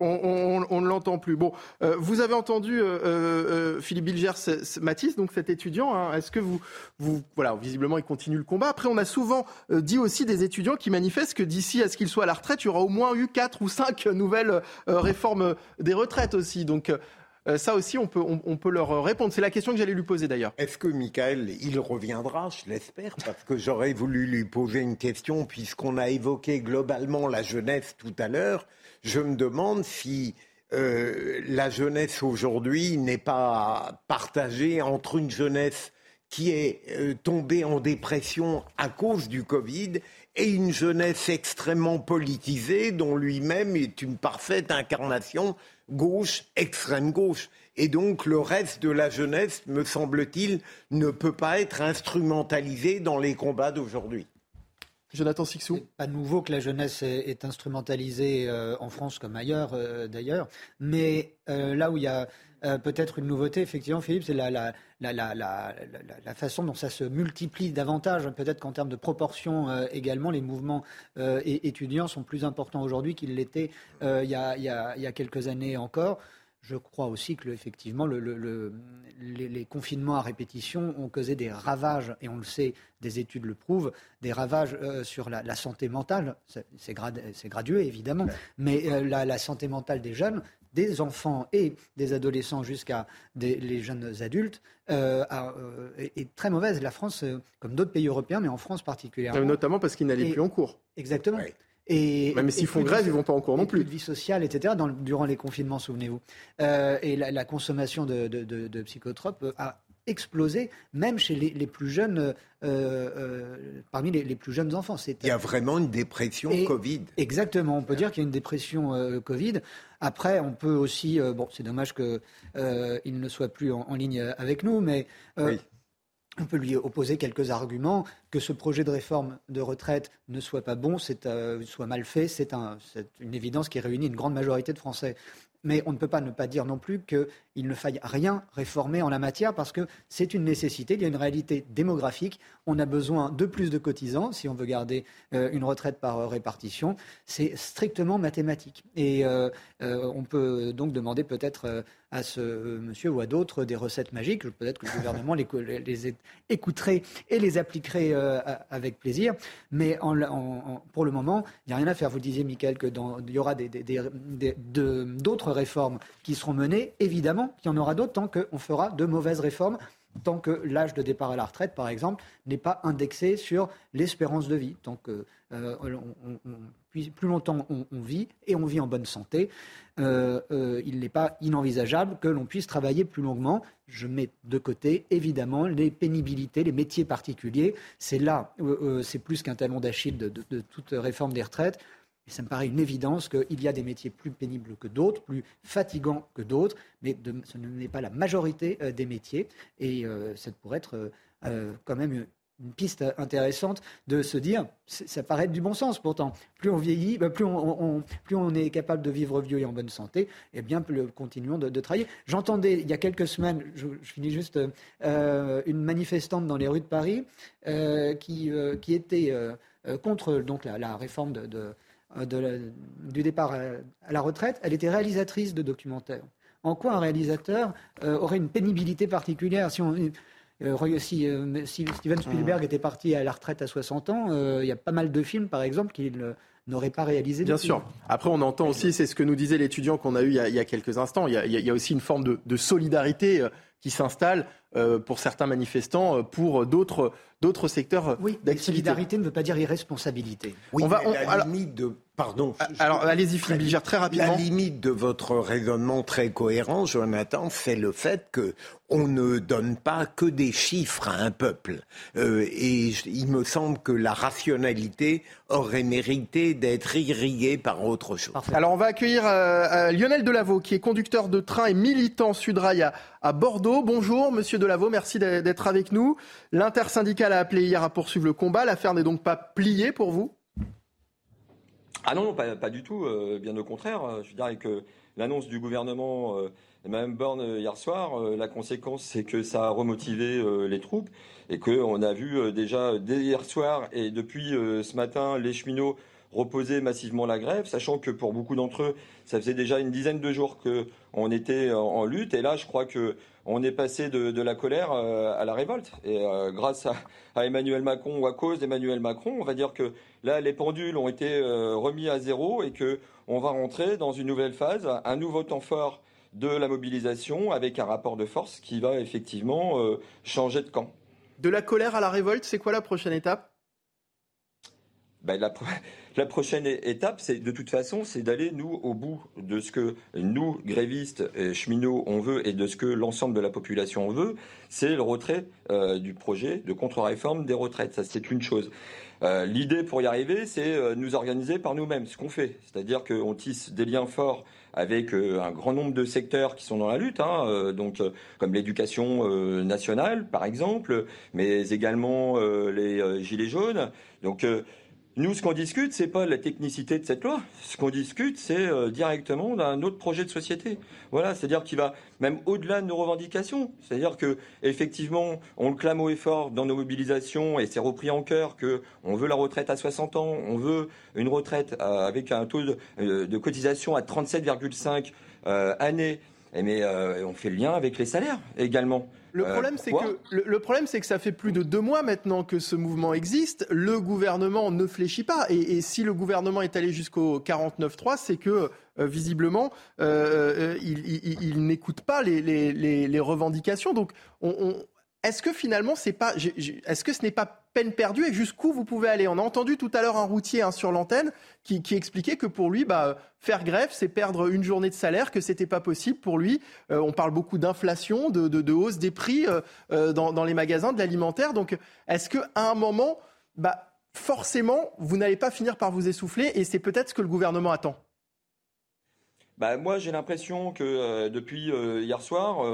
S1: on, ne l'entend plus. Bon, euh, vous avez entendu euh, euh, Philippe Bilger, Mathis, donc cet étudiant. Hein. Est-ce que vous, voilà, visiblement, il continue le combat? Après, on a souvent dit aussi des étudiants qui manifestent que d'ici à ce qu'il soit à la retraite, il y aura au moins eu quatre ou cinq nouvelles réformes des retraites aussi. Donc ça aussi, on peut, on, peut leur répondre. C'est la question que j'allais lui poser d'ailleurs.
S11: Est-ce que Michael, il reviendra? Je l'espère, parce que j'aurais voulu lui poser une question, puisqu'on a évoqué globalement la jeunesse tout à l'heure je me demande si euh, la jeunesse aujourd'hui n'est pas partagée entre une jeunesse qui est euh, tombée en dépression à cause du Covid et une jeunesse extrêmement politisée dont lui-même est une parfaite incarnation gauche, extrême gauche. Et donc le reste de la jeunesse, me semble-t-il, ne peut pas être instrumentalisé dans les combats d'aujourd'hui.
S1: Jonathan Sixou.
S13: Pas nouveau que la jeunesse est, instrumentalisée euh, en France comme ailleurs euh, d'ailleurs, mais euh, là où il y a peut-être une nouveauté, effectivement, Philippe, c'est la, façon dont ça se multiplie davantage. Peut-être qu'en termes de proportion également, les mouvements étudiants sont plus importants aujourd'hui qu'ils l'étaient il, y a quelques années encore. Je crois aussi que effectivement le, les, confinements à répétition ont causé des ravages, et on le sait, des études le prouvent, des ravages euh, sur la, santé mentale. C'est gradué évidemment, mais euh, la, santé mentale des jeunes, des enfants et des adolescents jusqu'à les jeunes adultes euh, est, très mauvaise. La France, comme d'autres pays européens, mais en France particulièrement.
S1: Notamment parce qu'ils n'allaient plus en cours.
S13: Exactement.
S1: Et, Même s'ils font grève, ils vont pas en cours non plus.
S13: Plus de vie sociale, etc. durant les confinements, souvenez-vous. Euh, et la, consommation de, psychotropes a explosé, même chez les, plus jeunes, euh, euh, parmi les, plus jeunes enfants.
S11: Il y a vraiment une dépression Covid.
S13: Exactement, on peut dire qu'il y a une dépression Covid. Après, on peut aussi, bon, c'est dommage qu'il ne soit plus en, ligne avec nous, mais on peut lui opposer quelques arguments. Que ce projet de réforme de retraite ne soit pas bon, euh, soit mal fait, c'est, une évidence qui réunit une grande majorité de Français. Mais on ne peut pas ne pas dire non plus qu'il ne faille rien réformer en la matière parce que c'est une nécessité. Il y a une réalité démographique. On a besoin de plus de cotisants si on veut garder euh, une retraite par répartition. C'est strictement mathématique. Et euh, euh, on peut donc demander peut-être à ce monsieur ou à d'autres des recettes magiques. Peut-être que le gouvernement les, écouterait et les appliquerait avec plaisir. Mais pour le moment, il n'y a rien à faire. Vous disiez, Michael, qu'il y aura d'autres réformes qui seront menées. Évidemment qu'il y en aura d'autres tant qu'on fera de mauvaises réformes tant que l'âge de départ à la retraite, par exemple, n'est pas indexé sur l'espérance de vie. Tant que euh, plus longtemps on, vit et on vit en bonne santé, euh, euh, il n'est pas inenvisageable que l'on puisse travailler plus longuement. Je mets de côté, évidemment, les pénibilités, les métiers particuliers. C'est là, c'est plus qu'un talon d'Achille de, toute réforme des retraites. Et ça me paraît une évidence qu'il y a des métiers plus pénibles que d'autres, plus fatigants que d'autres, mais ce n'est pas la majorité euh, des métiers. Et euh, ça pourrait être euh, quand même une piste intéressante de se dire, ça paraît du bon sens pourtant, plus on vieillit, bah, plus, on, plus on est capable de vivre vieux et en bonne santé, et eh bien plus continuons de, travailler. J'entendais il y a quelques semaines, je, finis juste, une manifestante dans les rues de Paris qui, qui était contre donc, la, réforme euh, du départ à, la retraite, elle était réalisatrice de documentaires. En quoi un réalisateur euh, aurait une pénibilité particulière si on, euh, si, Steven Spielberg mmh. était parti à la retraite à 60 ans, il y a pas mal de films, par exemple, qu'il n'aurait pas réalisé.
S1: Bien sûr. Après, on entend aussi, c'est ce que nous disait l'étudiant qu'on a eu il y a, quelques instants, il y a, aussi une forme de, de solidarité qui s'installe pour certains manifestants, pour d'autres d'autres secteurs
S13: oui, d'activité. Solidarité ne veut pas dire irresponsabilité.
S11: Oui, on va, la limite de Pardon.
S1: Ah, alors, allez-y, Philippe très rapidement.
S11: La limite de votre raisonnement très cohérent, Jonathan, c'est le fait que on ne donne pas que des chiffres à un peuple. Euh, et il me semble que la rationalité aurait mérité d'être irriguée par autre chose.
S1: Alors, on va accueillir euh, euh, Lionel Delaveau, qui est conducteur de train et militant Sudrail à, à Bordeaux. Bonjour, monsieur Delaveau, merci d'être avec nous. L'intersyndicale a appelé hier à poursuivre le combat. L'affaire n'est donc pas pliée pour vous?
S19: Ah non, pas, pas du tout, euh, bien au contraire. Je veux dire, avec l'annonce du gouvernement euh, et Mme Borne euh, hier soir, la conséquence, c'est que ça a remotivé les troupes et qu'on a vu déjà dès hier soir et depuis ce matin les cheminots reposer massivement la grève, sachant que pour beaucoup d'entre eux, ça faisait déjà une dizaine de jours qu'on était en, lutte. Et là, je crois que on est passé de, la colère euh, à la révolte. Et euh, grâce à, Emmanuel Macron ou à cause d'Emmanuel Macron, on va dire que là, les pendules ont été euh, remis à zéro et que on va rentrer dans une nouvelle phase, un nouveau temps fort de la mobilisation avec un rapport de force qui va effectivement changer de camp.
S1: De la colère à la révolte, c'est quoi la prochaine étape?
S19: Ben, la, prochaine étape, c'est de toute façon, c'est d'aller nous au bout de ce que nous, grévistes, cheminots, on veut et de ce que l'ensemble de la population veut. C'est le retrait euh, du projet de contre-réforme des retraites. Ça, c'est une chose. Euh, l'idée pour y arriver, c'est euh, nous organiser par nous-mêmes, ce qu'on fait. C'est-à-dire qu'on tisse des liens forts avec un grand nombre de secteurs qui sont dans la lutte, hein, donc comme l'éducation nationale par exemple, mais également les gilets jaunes. Donc nous, ce qu'on discute, c'est pas la technicité de cette loi. Ce qu'on discute, c'est euh, directement d'un autre projet de société. Voilà, c'est-à-dire qu'il va même au-delà de nos revendications. C'est-à-dire que effectivement, on le clame haut et fort dans nos mobilisations et c'est repris en cœur que on veut la retraite à 60 ans, on veut une retraite euh, avec un taux de, euh, de cotisation à 37,5 années mais on fait le lien avec les salaires également.
S1: Le problème, c'est que le, problème, c'est que ça fait plus de deux mois maintenant que ce mouvement existe. Le gouvernement ne fléchit pas, et, si le gouvernement est allé jusqu'au 49-3, c'est que visiblement, il, n'écoute pas les, revendications. Donc, on, est-ce que finalement, c'est pas, est-ce que ce n'est pas peine perdue et jusqu'où vous pouvez aller On a entendu tout à l'heure un routier hein, sur l'antenne qui, expliquait que pour lui, bah, faire grève, c'est perdre une journée de salaire, que c'était pas possible pour lui. Euh, on parle beaucoup d'inflation, de, hausse des prix euh, euh, dans, les magasins de l'alimentaire. Donc, est-ce que un moment, bah, forcément, vous n'allez pas finir par vous essouffler et c'est peut-être ce que le gouvernement attend?
S19: Bah, moi, j'ai l'impression que depuis hier soir,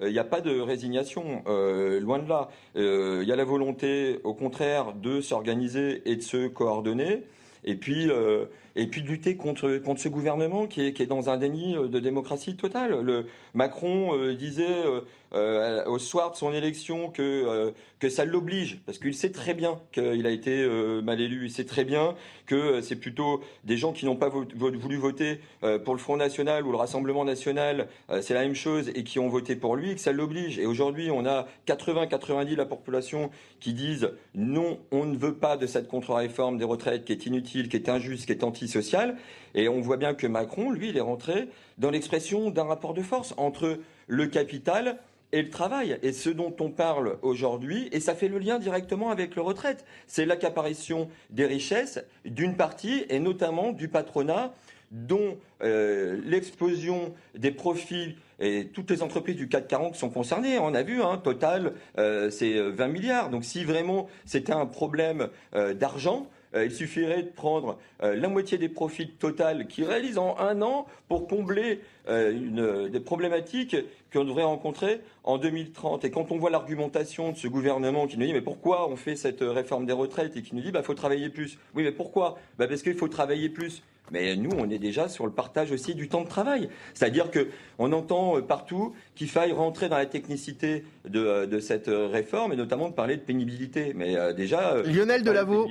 S19: il n'y a pas de résignation, euh, loin de là. Euh, il y a la volonté, au contraire, de s'organiser et de se coordonner. Et puis, euh, et puis de lutter contre, contre ce gouvernement qui est, qui est dans un déni de démocratie totale. Le, Macron disait au soir de son élection que, que ça l'oblige, parce qu'il sait très bien qu'il a été mal élu, il sait très bien que c'est plutôt des gens qui n'ont pas voulu voter pour le Front National ou le Rassemblement National, c'est la même chose, et qui ont voté pour lui, que ça l'oblige. Et aujourd'hui, on a 80-90 la population qui disent non, on ne veut pas de cette contre-réforme des retraites qui est inutile, qui est injuste, qui est antisociale. Et on voit bien que Macron, lui, il est rentré dans l'expression d'un rapport de force entre le capital et le travail. Et ce dont on parle aujourd'hui, et ça fait le lien directement avec le retraite, c'est l'accaparation des richesses d'une partie, et notamment du patronat, dont euh, l'explosion des profits et toutes les entreprises du CAC 40 sont concernées. On a vu, hein, Total, euh, c'est 20 euh, milliards. Donc si vraiment c'était un problème d'argent, il suffirait de prendre la moitié des profits Total qui réalisent en un an pour combler une, des problématiques qu'on devrait rencontrer en 2030. Et quand on voit l'argumentation de ce gouvernement qui nous dit mais pourquoi on fait cette réforme des retraites et qui nous dit bah faut travailler plus. Oui mais pourquoi? Bah Parce qu'il faut travailler plus. Mais nous, on est déjà sur le partage aussi du temps de travail. C'est-à-dire qu'on entend euh, partout qu'il faille rentrer dans la technicité de, euh, cette euh, réforme et notamment de parler de pénibilité. Mais déjà.
S1: Lionel Delaveau.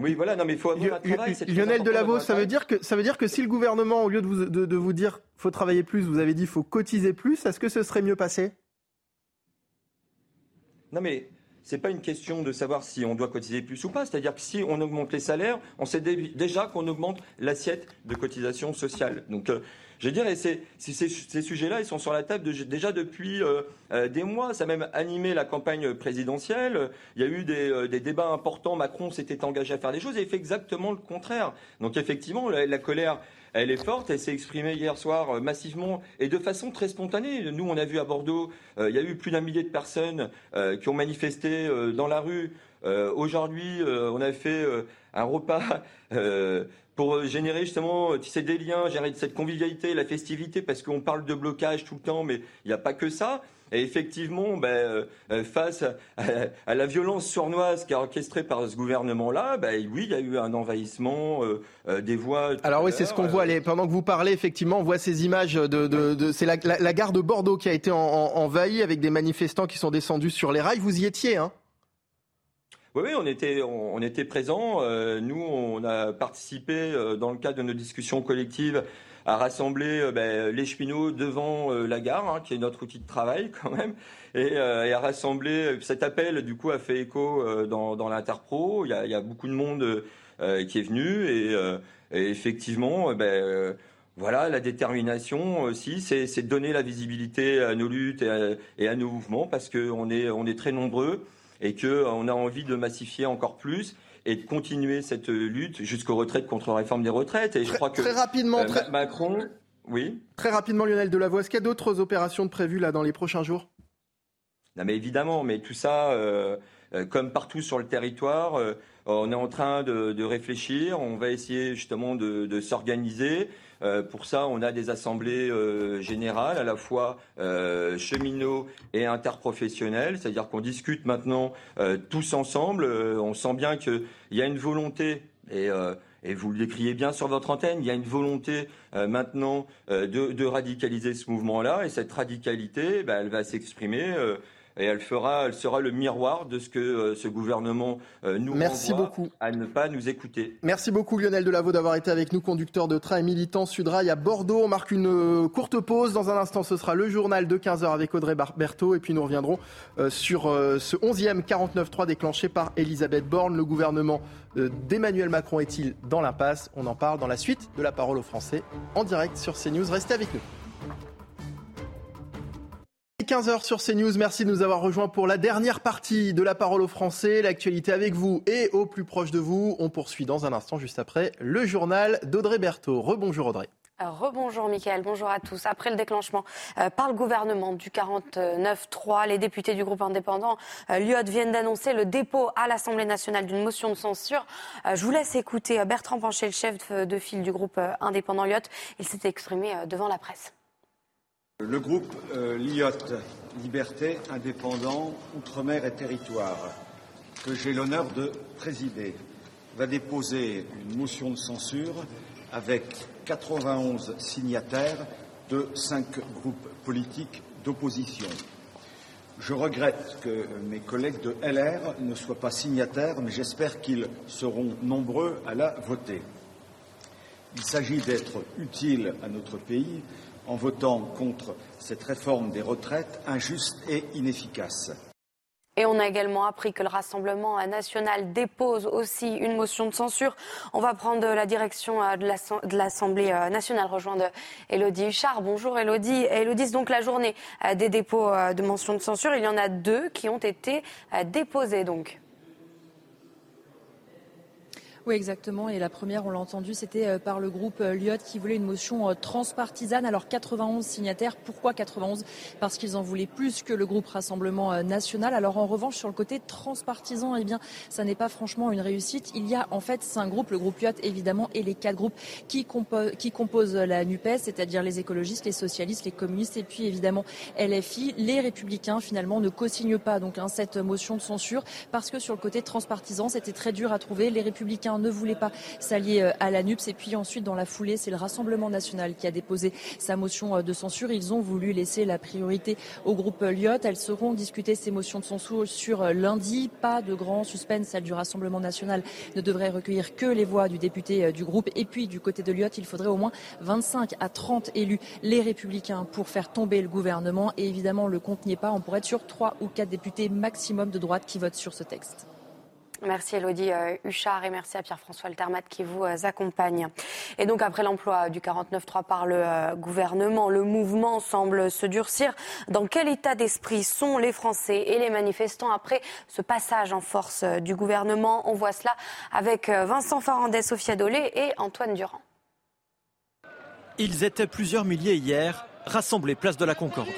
S19: Oui, voilà, non, mais il faut avoir un travail.
S1: Lionel Delaveau, ça veut dire que ça veut dire que si le gouvernement, au lieu de vous, de, vous dire faut travailler plus, vous avez dit faut cotiser plus, est-ce que ce serait mieux passé?
S19: Non, mais n'est pas une question de savoir si on doit cotiser plus ou pas. C'est-à-dire que si on augmente les salaires, on sait déjà qu'on augmente l'assiette de cotisation sociale. Donc, euh, je dirais, ces, ces, ces sujets-là, ils sont sur la table déjà depuis euh, euh, des mois. Ça a même animé la campagne présidentielle. Il y a eu des, débats importants. Macron s'était engagé à faire des choses et il fait exactement le contraire. Donc, effectivement, la colère elle est forte. Elle s'est exprimée hier soir euh, massivement et de façon très spontanée. Nous, on a vu à Bordeaux, euh, il y a eu plus d'un millier de personnes euh, qui ont manifesté dans la rue. Aujourd'hui, on a fait un repas pour générer justement tisser des liens, générer cette convivialité, la festivité, parce qu'on parle de blocage tout le temps, mais il n'y a pas que ça. Et effectivement, ben, euh, euh, face à, la violence sournoise qui est orchestrée par ce gouvernement-là, ben, oui, il y a eu un envahissement euh, des voies.
S1: Alors oui, c'est ce qu'on voit. pendant que vous parlez, effectivement, on voit ces images de. c'est la, gare de Bordeaux qui a été envahie avec des manifestants qui sont descendus sur les rails. Vous y étiez, hein?
S19: Oui, on était, on, était présents. nous, on a participé dans le cadre de nos discussions collectives à rassembler euh, ben, les cheminots devant euh, la gare, hein, qui est notre outil de travail quand même, et, euh, à rassembler. Cet appel, du coup, a fait écho dans, l'interpro. Il y, a, beaucoup de monde qui est venu, et, effectivement, ben, voilà, la détermination aussi, c'est donner la visibilité à nos luttes et à, nos mouvements, parce qu'on est, on est très nombreux et qu'on a envie de massifier encore plus et de continuer cette lutte jusqu'aux retraites contre la réforme des retraites. Et je crois que
S1: très rapidement,
S19: euh, Macron, oui.
S1: Très rapidement, Lionel Delavoye, est-ce qu'il y a d'autres opérations prévues là dans les prochains jours?
S19: Non, mais évidemment, mais tout ça, euh, euh, comme partout sur le territoire, on est en train de, réfléchir. On va essayer justement de s'organiser. Euh, pour ça, on a des assemblées euh, générales, à la fois euh, cheminots et interprofessionnels, c'est-à-dire qu'on discute maintenant tous ensemble. on sent bien qu'il y a une volonté et vous le décriez bien sur votre antenne, il y a une volonté maintenant de, radicaliser ce mouvement-là, et cette radicalité, bah, elle va s'exprimer et elle fera, elle sera le miroir de ce que ce gouvernement nous
S1: Merci beaucoup.
S19: à ne pas nous écouter.
S1: Merci beaucoup Lionel Delaveau d'avoir été avec nous, conducteur de train et militant Sudrail à Bordeaux. On marque une courte pause. Dans un instant, ce sera le journal de 15h avec Audrey Berthaud et puis nous reviendrons sur ce 11e 49.3 déclenché par Elisabeth Borne. Le gouvernement d'Emmanuel Macron est-il dans l'impasse? On en parle dans la suite de la parole aux Français en direct sur CNews. Restez avec nous. 15h sur CNews. Merci de nous avoir rejoints pour la dernière partie de la parole aux Français. L'actualité avec vous et au plus proche de vous. On poursuit dans un instant, juste après, le journal d'Audrey Berthaud. Rebonjour Audrey.
S2: Rebonjour Mickaël, bonjour à tous. Après le déclancement euh, par le gouvernement du 49-3, les députés du groupe indépendant euh, viennent d'annoncer le dépôt à l'Assemblée nationale d'une motion de censure. Euh, je vous laisse écouter Bertrand Pancher, le chef de file du groupe indépendant Lyot. Il s'est exprimé devant la presse.
S20: Le groupe Lyot, Liberté, Indépendant, Outre-mer et Territoire, que j'ai l'honneur de présider, va déposer une motion de censure avec 91 signataires de cinq groupes politiques d'opposition. Je regrette que mes collègues de LR ne soient pas signataires, mais j'espère qu'ils seront nombreux à la voter. Il s'agit d'être utile à notre pays en votant contre cette réforme des retraites injuste et inefficace.
S2: Et on a également appris que le Rassemblement national dépose aussi une motion de censure. On va prendre la direction euh, de l'Assemblée euh, nationale, rejoindre Elodie Huchard. Bonjour Elodie. Elodie, c'est donc la journée euh, des dépôts de motions de censure. Il y en a deux qui ont été déposés donc.
S21: Oui, exactement. Et la première, on l'a entendu, c'était euh, par le groupe euh, Lyot qui voulait une motion euh, transpartisane. Alors 91 signataires. Pourquoi 91 Parce qu'ils en voulaient plus que le groupe Rassemblement National. Alors en revanche, sur le côté transpartisan, eh bien, ça n'est pas franchement une réussite. Il y a en fait cinq groupes, le groupe Lyot évidemment, et les quatre groupes qui, composent la NUPES, c'est-à-dire les écologistes, les socialistes, les communistes et puis évidemment LFI. Les républicains finalement ne co-signent pas donc hein, cette motion de censure parce que sur le côté transpartisan, c'était très dur à trouver. Les républicains ne voulait pas s'allier euh, à la NUPS. Et puis ensuite, dans la foulée, c'est le Rassemblement national qui a déposé sa motion euh, de censure. Ils ont voulu laisser la priorité au groupe Lyot. Elles seront discutées, ces motions de censure, sur euh, lundi. Pas de grand suspense. Celle du Rassemblement national ne devrait recueillir que les voix du député du groupe. Et puis, du côté de Lyot, il faudrait au moins 25 à 30 élus, les républicains, pour faire tomber le gouvernement. Et évidemment, le compte n'y est pas. On pourrait être sur 3 ou 4 députés maximum de droite qui votent sur ce texte.
S2: Merci Elodie euh, Huchard et merci à Pierre-François Altermat qui vous euh, accompagne. Et donc après l'emploi du 49.3 par le euh, gouvernement, le mouvement semble se durcir. Dans quel état d'esprit sont les Français et les manifestants après ce passage en force du gouvernement? On voit cela avec Vincent Farandès, Sophia Dolé et Antoine Durand.
S22: Ils étaient plusieurs milliers hier, rassemblés place de la Concorde.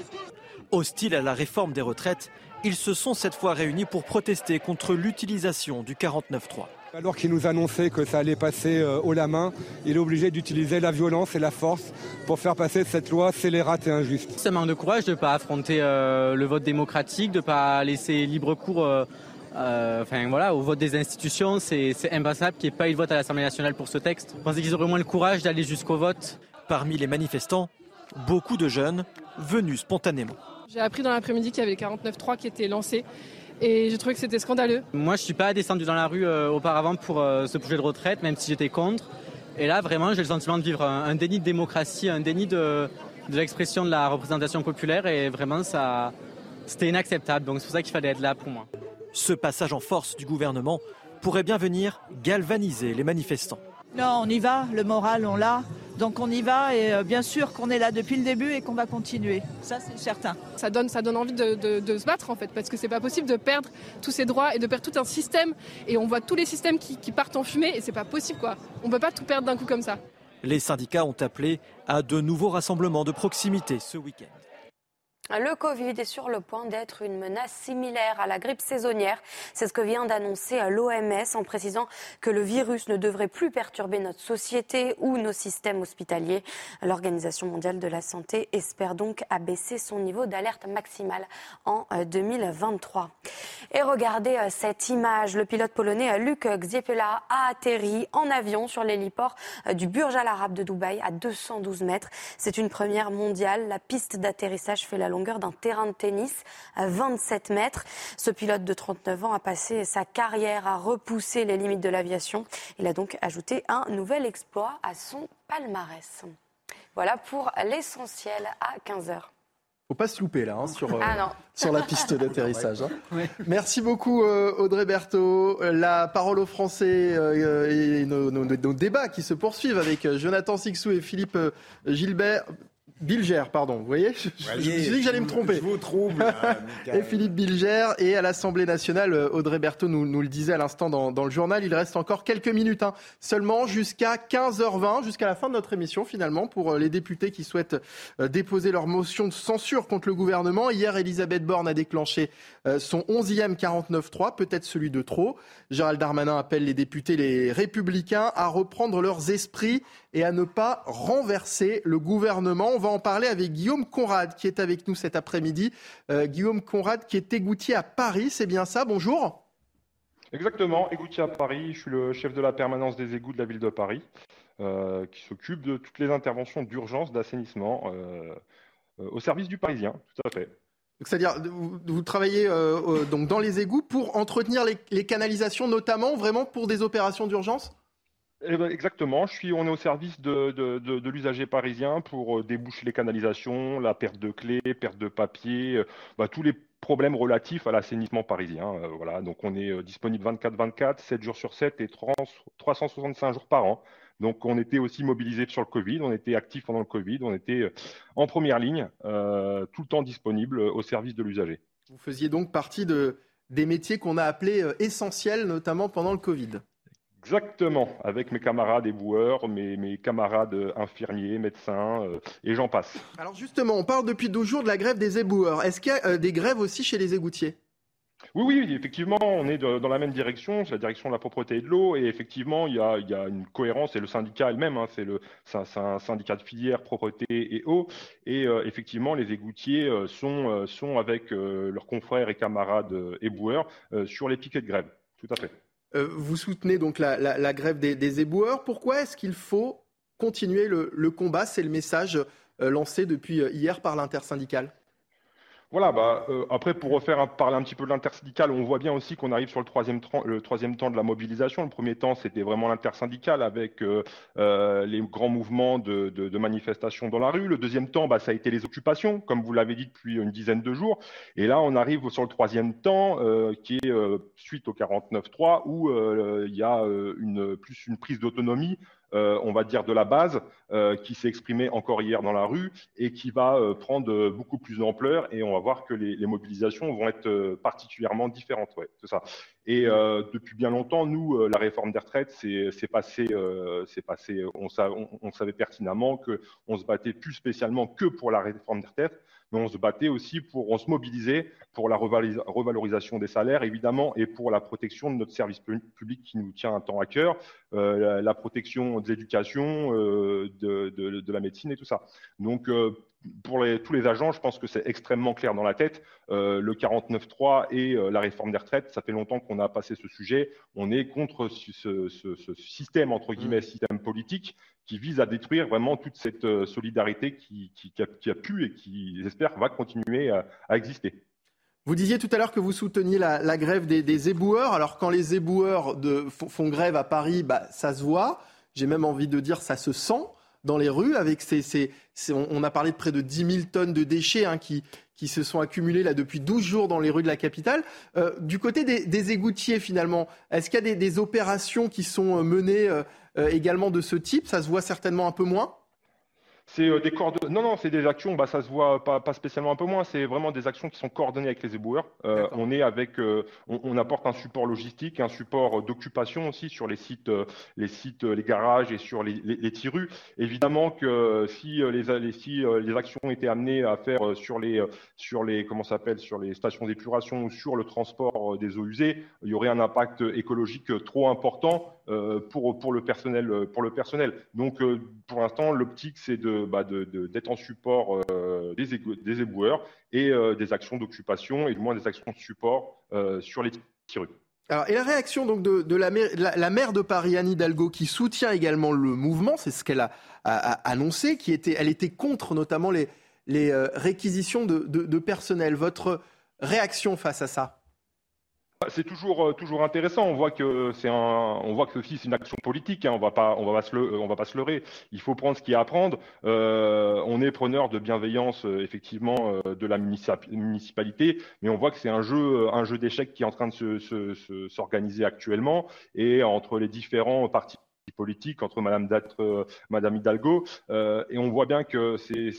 S22: Hostiles à la réforme des retraites, ils se sont cette fois réunis pour protester contre l'utilisation du 49.3.
S23: Alors qu'il nous annonçait que ça allait passer euh, haut la main, il est obligé d'utiliser la violence et la force pour faire passer cette loi scélérate et injuste.
S24: Ça manque de courage de ne pas affronter euh, le vote démocratique, de ne pas laisser libre cours euh, enfin, voilà, au vote des institutions. C'est impassable qu'il n'y ait pas eu de vote à l'Assemblée nationale pour ce texte. Je pensais qu'ils auraient moins le courage d'aller jusqu'au vote?
S22: Parmi les manifestants, beaucoup de jeunes venus spontanément.
S25: J'ai appris dans l'après-midi qu'il y avait 49.3 qui était lancé et j'ai trouvé que c'était scandaleux.
S24: Moi, je suis pas descendu dans la rue euh, auparavant pour euh, ce projet de retraite, même si j'étais contre. Et là, vraiment, j'ai le sentiment de vivre un, déni de démocratie, un déni de, l'expression de la représentation populaire et vraiment, ça, c'était inacceptable. Donc c'est pour ça qu'il fallait être là pour moi.
S22: Ce passage en force du gouvernement pourrait bien venir galvaniser les manifestants.
S26: Non, on y va, le moral, on l'a. Donc on y va et euh, bien sûr qu'on est là depuis le début et qu'on va continuer. Ça, c'est certain.
S25: Ça donne, ça donne envie de, se battre en fait, parce que c'est pas possible de perdre tous ces droits et de perdre tout un système. Et on voit tous les systèmes qui, qui partent en fumée et c'est pas possible quoi. On peut pas tout perdre d'un coup comme ça.
S22: Les syndicats ont appelé à de nouveaux rassemblements de proximité ce week-end.
S2: Le Covid est sur le point d'être une menace similaire à la grippe saisonnière. C'est ce que vient d'annoncer l'OMS en précisant que le virus ne devrait plus perturber notre société ou nos systèmes hospitaliers. L'Organisation mondiale de la santé espère donc abaisser son niveau d'alerte maximale en 2023. Euh, Et regardez euh, cette image. Le pilote polonais euh, Luc Gziepela a atterri en avion sur l'héliport du Burj Al Arab de Dubaï à 212 mètres. C'est une première mondiale. La piste d'atterrissage fait la longueur longueur d'un terrain de tennis à 27 mètres. Ce pilote de 39 ans a passé sa carrière à repousser les limites de l'aviation. Il a donc ajouté un nouvel exploit à son palmarès. Voilà pour l'essentiel à 15h
S1: faut pas se louper là hein, sur, euh,
S2: ah
S1: sur la piste d'atterrissage. Hein. Merci beaucoup euh, Audrey Berthaud. La parole aux Français euh, et nos, nos, débats qui se poursuivent avec Jonathan Sixou et Philippe Gilbert. Bilger, pardon. Vous voyez Je, me suis dit que j'allais me tromper.
S11: Je vous trouble.
S1: et Philippe Bilger. Et à l'Assemblée nationale, euh, Audrey Berthaud nous, nous le disait à l'instant dans, dans, le journal, il reste encore quelques minutes. Hein, seulement jusqu'à 15h20, jusqu'à la fin de notre émission finalement, pour euh, les députés qui souhaitent euh, déposer leur motion de censure contre le gouvernement. Hier, Elisabeth Borne a déclenché son 11e 49-3, peut-être celui de trop. Gérald Darmanin appelle les députés, les républicains, à reprendre leurs esprits et à ne pas renverser le gouvernement. On va en parler avec Guillaume Conrad qui est avec nous cet après-midi. Euh, Guillaume Conrad qui est égoutier à Paris, c'est bien ça? Bonjour.
S27: Exactement, égoutier à Paris. Je suis le chef de la permanence des égouts de la ville de Paris, euh, qui s'occupe de toutes les interventions d'urgence, d'assainissement euh, au service du Parisien, tout à fait.
S1: C'est-à-dire, vous, travaillez donc dans les égouts pour entretenir les canalisations, notamment vraiment pour des opérations d'urgence?
S27: Eh ben, exactement, je suis, on est au service de, l'usager parisien pour euh, déboucher les canalisations, la perte de clés, perte de papier, euh, bah, tous les problèmes relatifs à l'assainissement parisien. Euh, voilà, donc on est disponible 24-24, 7 jours sur 7 et 365 jours par an. Donc on était aussi mobilisé sur le Covid, on était actif pendant le Covid, on était en première ligne, tout le temps disponible au service de l'usager.
S1: Vous faisiez donc partie de, des métiers qu'on a appelés essentiels, notamment pendant le Covid.
S27: Exactement, avec mes camarades éboueurs, mes, mes camarades infirmiers, médecins, euh, et j'en passe.
S1: Alors justement, on parle depuis 12 jours de la grève des éboueurs. Est-ce qu'il y a euh, des grèves aussi chez les égoutiers?
S27: Oui, oui, effectivement, on est dans la même direction, c'est la direction de la propreté et de l'eau, et effectivement, il y a, il y a une cohérence, et le syndicat elle-même, hein, c'est, le, un, syndicat de filière propreté et eau, et euh, effectivement, les égoutiers sont, sont avec leurs confrères et camarades éboueurs sur les piquets de grève, tout à fait.
S1: Euh, vous soutenez donc la, grève des, éboueurs. Pourquoi est-ce qu'il faut continuer le, combat? C'est le message euh, lancé depuis euh, hier par l'intersyndicale.
S27: Voilà, bah, après, pour refaire parler un petit peu de l'intersyndicale, on voit bien aussi qu'on arrive sur le troisième, le troisième temps de la mobilisation. Le premier temps, c'était vraiment l'intersyndicale avec les grands mouvements de, manifestation dans la rue. Le deuxième temps, bah, ça a été les occupations, comme vous l'avez dit depuis une dizaine de jours. Et là, on arrive sur le troisième temps, qui est suite au 49-3, où il y a une, plus une prise d'autonomie euh, on va dire, de la base, euh, qui s'est exprimée encore hier dans la rue et qui va euh, prendre beaucoup plus d'ampleur. Et on va voir que les, mobilisations vont être particulièrement différentes. Ouais, ça. Et depuis bien longtemps, nous, la réforme des retraites, c'est passé, passé. On, on, savait pertinemment que on se battait plus spécialement que pour la réforme des retraites, mais on se battait aussi pour, on se mobilisait pour la revalorisation des salaires, évidemment, et pour la protection de notre service public qui nous tient un temps à cœur, euh, la, protection de l'éducation, euh, de, de, de, la médecine et tout ça. Donc, euh, pour les, tous les agents, je pense que c'est extrêmement clair dans la tête. Euh, le 49.3 et euh, la réforme des retraites, ça fait longtemps qu'on a passé ce sujet. On est contre ce, ce, ce système, entre guillemets, mmh. système politique qui vise à détruire vraiment toute cette euh, solidarité qui, qui, qui, a, qui, a, pu et qui, j'espère, va continuer à, à, exister.
S1: Vous disiez tout à l'heure que vous souteniez la, la grève des, des, éboueurs. Alors quand les éboueurs de, font grève à Paris, bah, ça se voit. J'ai même envie de dire ça se sent dans les rues avec ces, ces, on a parlé de près de 10 000 tonnes de déchets hein, qui, qui se sont accumulés là depuis 12 jours dans les rues de la capitale. Euh, du côté des, des égoutiers finalement, est-ce qu'il y a des, des, opérations qui sont euh, menées euh, euh, également de ce type? Ça se voit certainement un peu moins?
S27: C'est euh, des Non, non, c'est des actions. Bah, ça se voit pas, pas spécialement un peu moins. C'est vraiment des actions qui sont coordonnées avec les éboueurs. Euh, on est avec, euh, on, apporte un support logistique, un support d'occupation aussi sur les sites, les sites, les garages et sur les, les, les tirus. Évidemment que si les, les si les actions étaient amenées à faire sur les, sur les, comment s'appelle, sur les stations d'épuration ou sur le transport des eaux usées, il y aurait un impact écologique trop important le personnel, pour le personnel. Donc, pour l'instant, l'optique c'est bah, d'être en support euh, des, éboueurs et euh, des actions d'occupation et du moins des actions de support euh, sur les tirus.
S1: Alors, et la réaction donc de, la, maire, de Paris, Anne Hidalgo, qui soutient également le mouvement, c'est ce qu'elle a, annoncé, qui était, elle était contre notamment les, réquisitions de personnel. Votre réaction face à ça?
S27: C'est toujours euh, toujours intéressant. On voit que c'est un, on voit que ceci c'est une action politique. Hein. On va pas, on va pas se le, on va pas se leurrer. Il faut prendre ce qu'il y a à prendre. Euh, on est preneur de bienveillance euh, effectivement de la municipalité, mais on voit que c'est un jeu, un jeu d'échecs qui est en train de se, s'organiser actuellement et entre les différents partis politique entre Madame d'être euh, Madame Hidalgo, euh, et on voit bien que c'est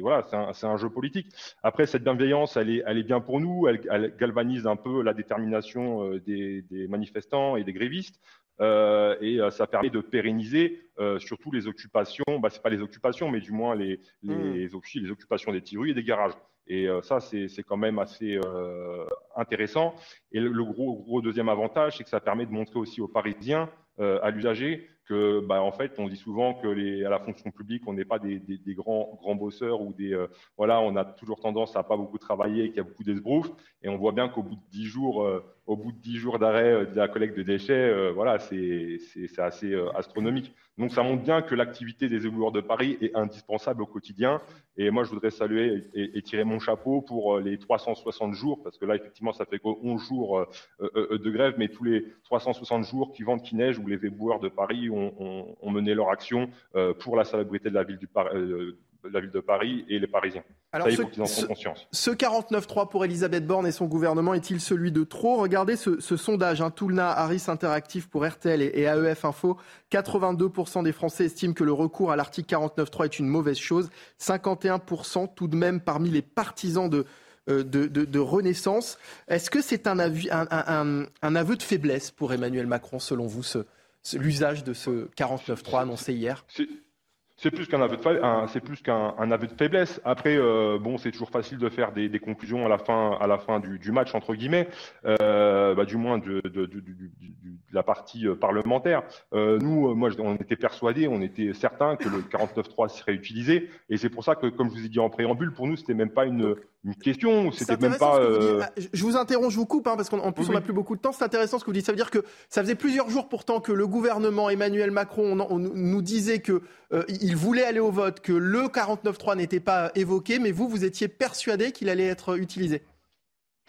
S27: voilà c'est un, un, jeu politique. Après cette bienveillance, elle est elle est bien pour nous, elle, elle galvanise un peu la détermination euh, des, des manifestants et des grévistes. Euh, et ça permet de pérenniser euh, surtout les occupations, bah, c'est pas les occupations, mais du moins les, les, mmh. les occupations des tirues et des garages. Et ça, c'est quand même assez euh, intéressant. Et le, le, gros, gros deuxième avantage, c'est que ça permet de montrer aussi aux Parisiens à l'usager que, bah, en fait, on dit souvent que à la fonction publique, on n'est pas des, grands, grands bosseurs ou des, euh, voilà, on a toujours tendance à pas beaucoup travailler et qu'il y a beaucoup d'esbroufs. Et on voit bien qu'au bout de dix jours, euh, au bout de dix jours d'arrêt de la collecte de déchets, voilà, c'est assez astronomique. Donc ça montre bien que l'activité des éboueurs de Paris est indispensable au quotidien. Et moi, je voudrais saluer et, tirer mon chapeau pour euh, les 360 jours, parce que là, effectivement, ça fait 11 jours euh, euh, de grève, mais tous les 360 jours qui vendent, qui neige, où les éboueurs de Paris ont, mené leur action pour la salubrité de la ville du Paris la ville de Paris et les Parisiens.
S1: Alors, ce, qu'ils en ce, conscience. Ce 49-3 pour Elisabeth Borne et son gouvernement est-il celui de trop? Regardez ce, sondage, hein, Toulna, Harris Interactive pour RTL et, AEF Info. 82% des Français estiment que le recours à l'article 49-3 est une mauvaise chose. 51% tout de même parmi les partisans de, euh, de, renaissance. Est-ce que c'est un, un, un, aveu de faiblesse pour Emmanuel Macron, selon vous, l'usage de ce 49-3 annoncé hier?
S27: C'est plus qu'un aveu de c'est plus qu'un aveu de faiblesse. Après, euh, bon, c'est toujours facile de faire des, conclusions à la fin, à la fin du, match entre guillemets, euh, bah, du moins de, de, la partie euh, parlementaire. nous, moi, on était persuadés, on était certains que le 49.3 serait utilisé, et c'est pour ça que, comme je vous ai dit en préambule, pour nous, c'était même pas une, une question, c'était même pas.
S1: Ah, je vous interromps, je vous coupe, hein, parce qu'en plus on n'a plus beaucoup de temps. C'est intéressant ce que vous dites. Ça veut dire que ça faisait plusieurs jours pourtant que le gouvernement Emmanuel Macron nous disait que il voulait aller au vote, que le 49.3 n'était pas évoqué, mais vous, vous étiez persuadé qu'il allait être utilisé.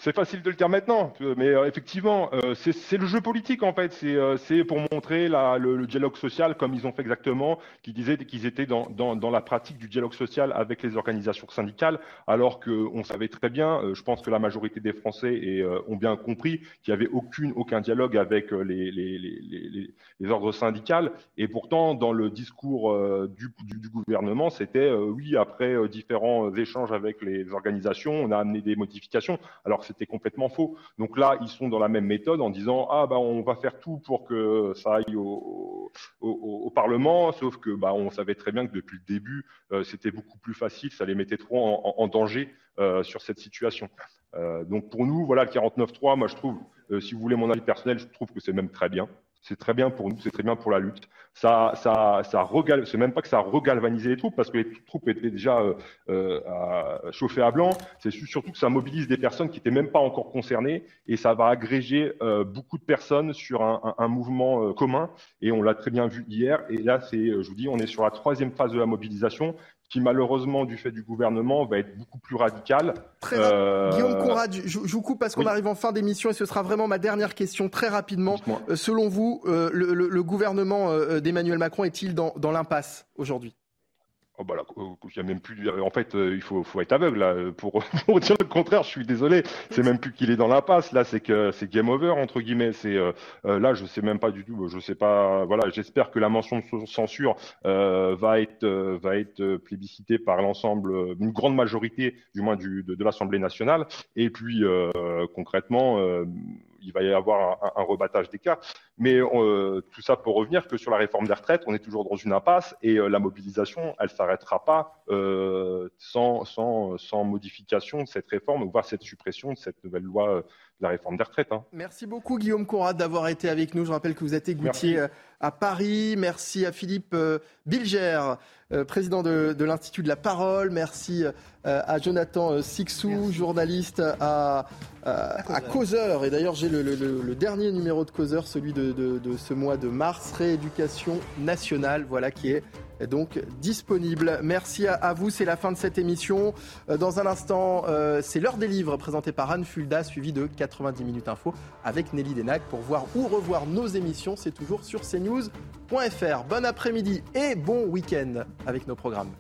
S27: C'est facile de le dire maintenant, mais euh, effectivement, euh, c'est le jeu politique en fait. C'est euh, pour montrer le, dialogue social comme ils ont fait exactement, qui disaient qu'ils étaient dans, la pratique du dialogue social avec les organisations syndicales, alors qu'on savait très bien, je pense que la majorité des Français ont bien compris qu'il n'y avait aucune, aucun dialogue avec les, ordres syndicaux. Et pourtant, dans le discours du, du, du, gouvernement, c'était oui, après différents échanges avec les organisations, on a amené des modifications. Alors c'était complètement faux. Donc là, ils sont dans la même méthode en disant ah bah on va faire tout pour que ça aille au, Parlement, sauf que bah on savait très bien que depuis le début euh, c'était beaucoup plus facile, ça les mettait trop en, danger euh, sur cette situation. Euh, donc pour nous, voilà le 49.3, moi je trouve, si vous voulez mon avis personnel, je trouve que c'est même très bien. C'est très bien pour nous, c'est très bien pour la lutte. Ça, ça, ça regal... c'est même pas que ça a regalvanisé les troupes parce que les troupes étaient déjà euh, euh chauffées à blanc. C'est surtout que ça mobilise des personnes qui étaient même pas encore concernées et ça va agréger euh, beaucoup de personnes sur un, un, mouvement commun. Et on l'a très bien vu hier. Et là, c'est, je vous dis, on est sur la troisième phase de la mobilisation qui malheureusement, du fait du gouvernement, va être beaucoup plus radical.
S1: Très euh... Guillaume Conrad, je, je, vous coupe parce qu'on arrive en fin d'émission et ce sera vraiment ma dernière question très rapidement. Euh, selon vous, euh, le, le, le, gouvernement euh, d'Emmanuel Macron est-il dans, dans l'impasse aujourd'hui?
S27: Oh bah là, il y a même plus. En fait, euh, il faut, faut être aveugle là, pour, pour, dire le contraire. Je suis désolé. C'est même plus qu'il est dans l'impasse. Là, c'est que c'est game over entre guillemets. C'est euh, euh, là, je sais même pas du tout. Je sais pas. Voilà, j'espère que la mention de censure euh, va être va être plébiscitée par l'ensemble, une grande majorité, du moins du, de, de l'Assemblée nationale. Et puis concrètement il va y avoir un, rebattage des cas. Mais euh, tout ça pour revenir que sur la réforme des retraites, on est toujours dans une impasse et euh, la mobilisation, elle s'arrêtera pas euh, sans, sans, sans, modification de cette réforme, voire cette suppression de cette nouvelle loi la réforme des retraites. Hein.
S1: Merci beaucoup Guillaume Conrad d'avoir été avec nous. Je rappelle que vous êtes égoutier euh, à Paris. Merci à Philippe euh, Bilger, euh, président de, l'Institut de la Parole. Merci à Jonathan Sixou, journaliste à, à, Causeur. Et d'ailleurs, j'ai le, dernier numéro de Causeur, celui de, de, ce mois de mars, Rééducation nationale, voilà qui est donc disponible. Merci à vous, c'est la fin de cette émission. Euh, dans un instant, euh, c'est l'heure des livres présenté par Anne Fulda, suivi de 90 minutes info avec Nelly Denac pour voir ou revoir nos émissions. C'est toujours sur cnews.fr. Bon après-midi et bon week-end avec nos programmes.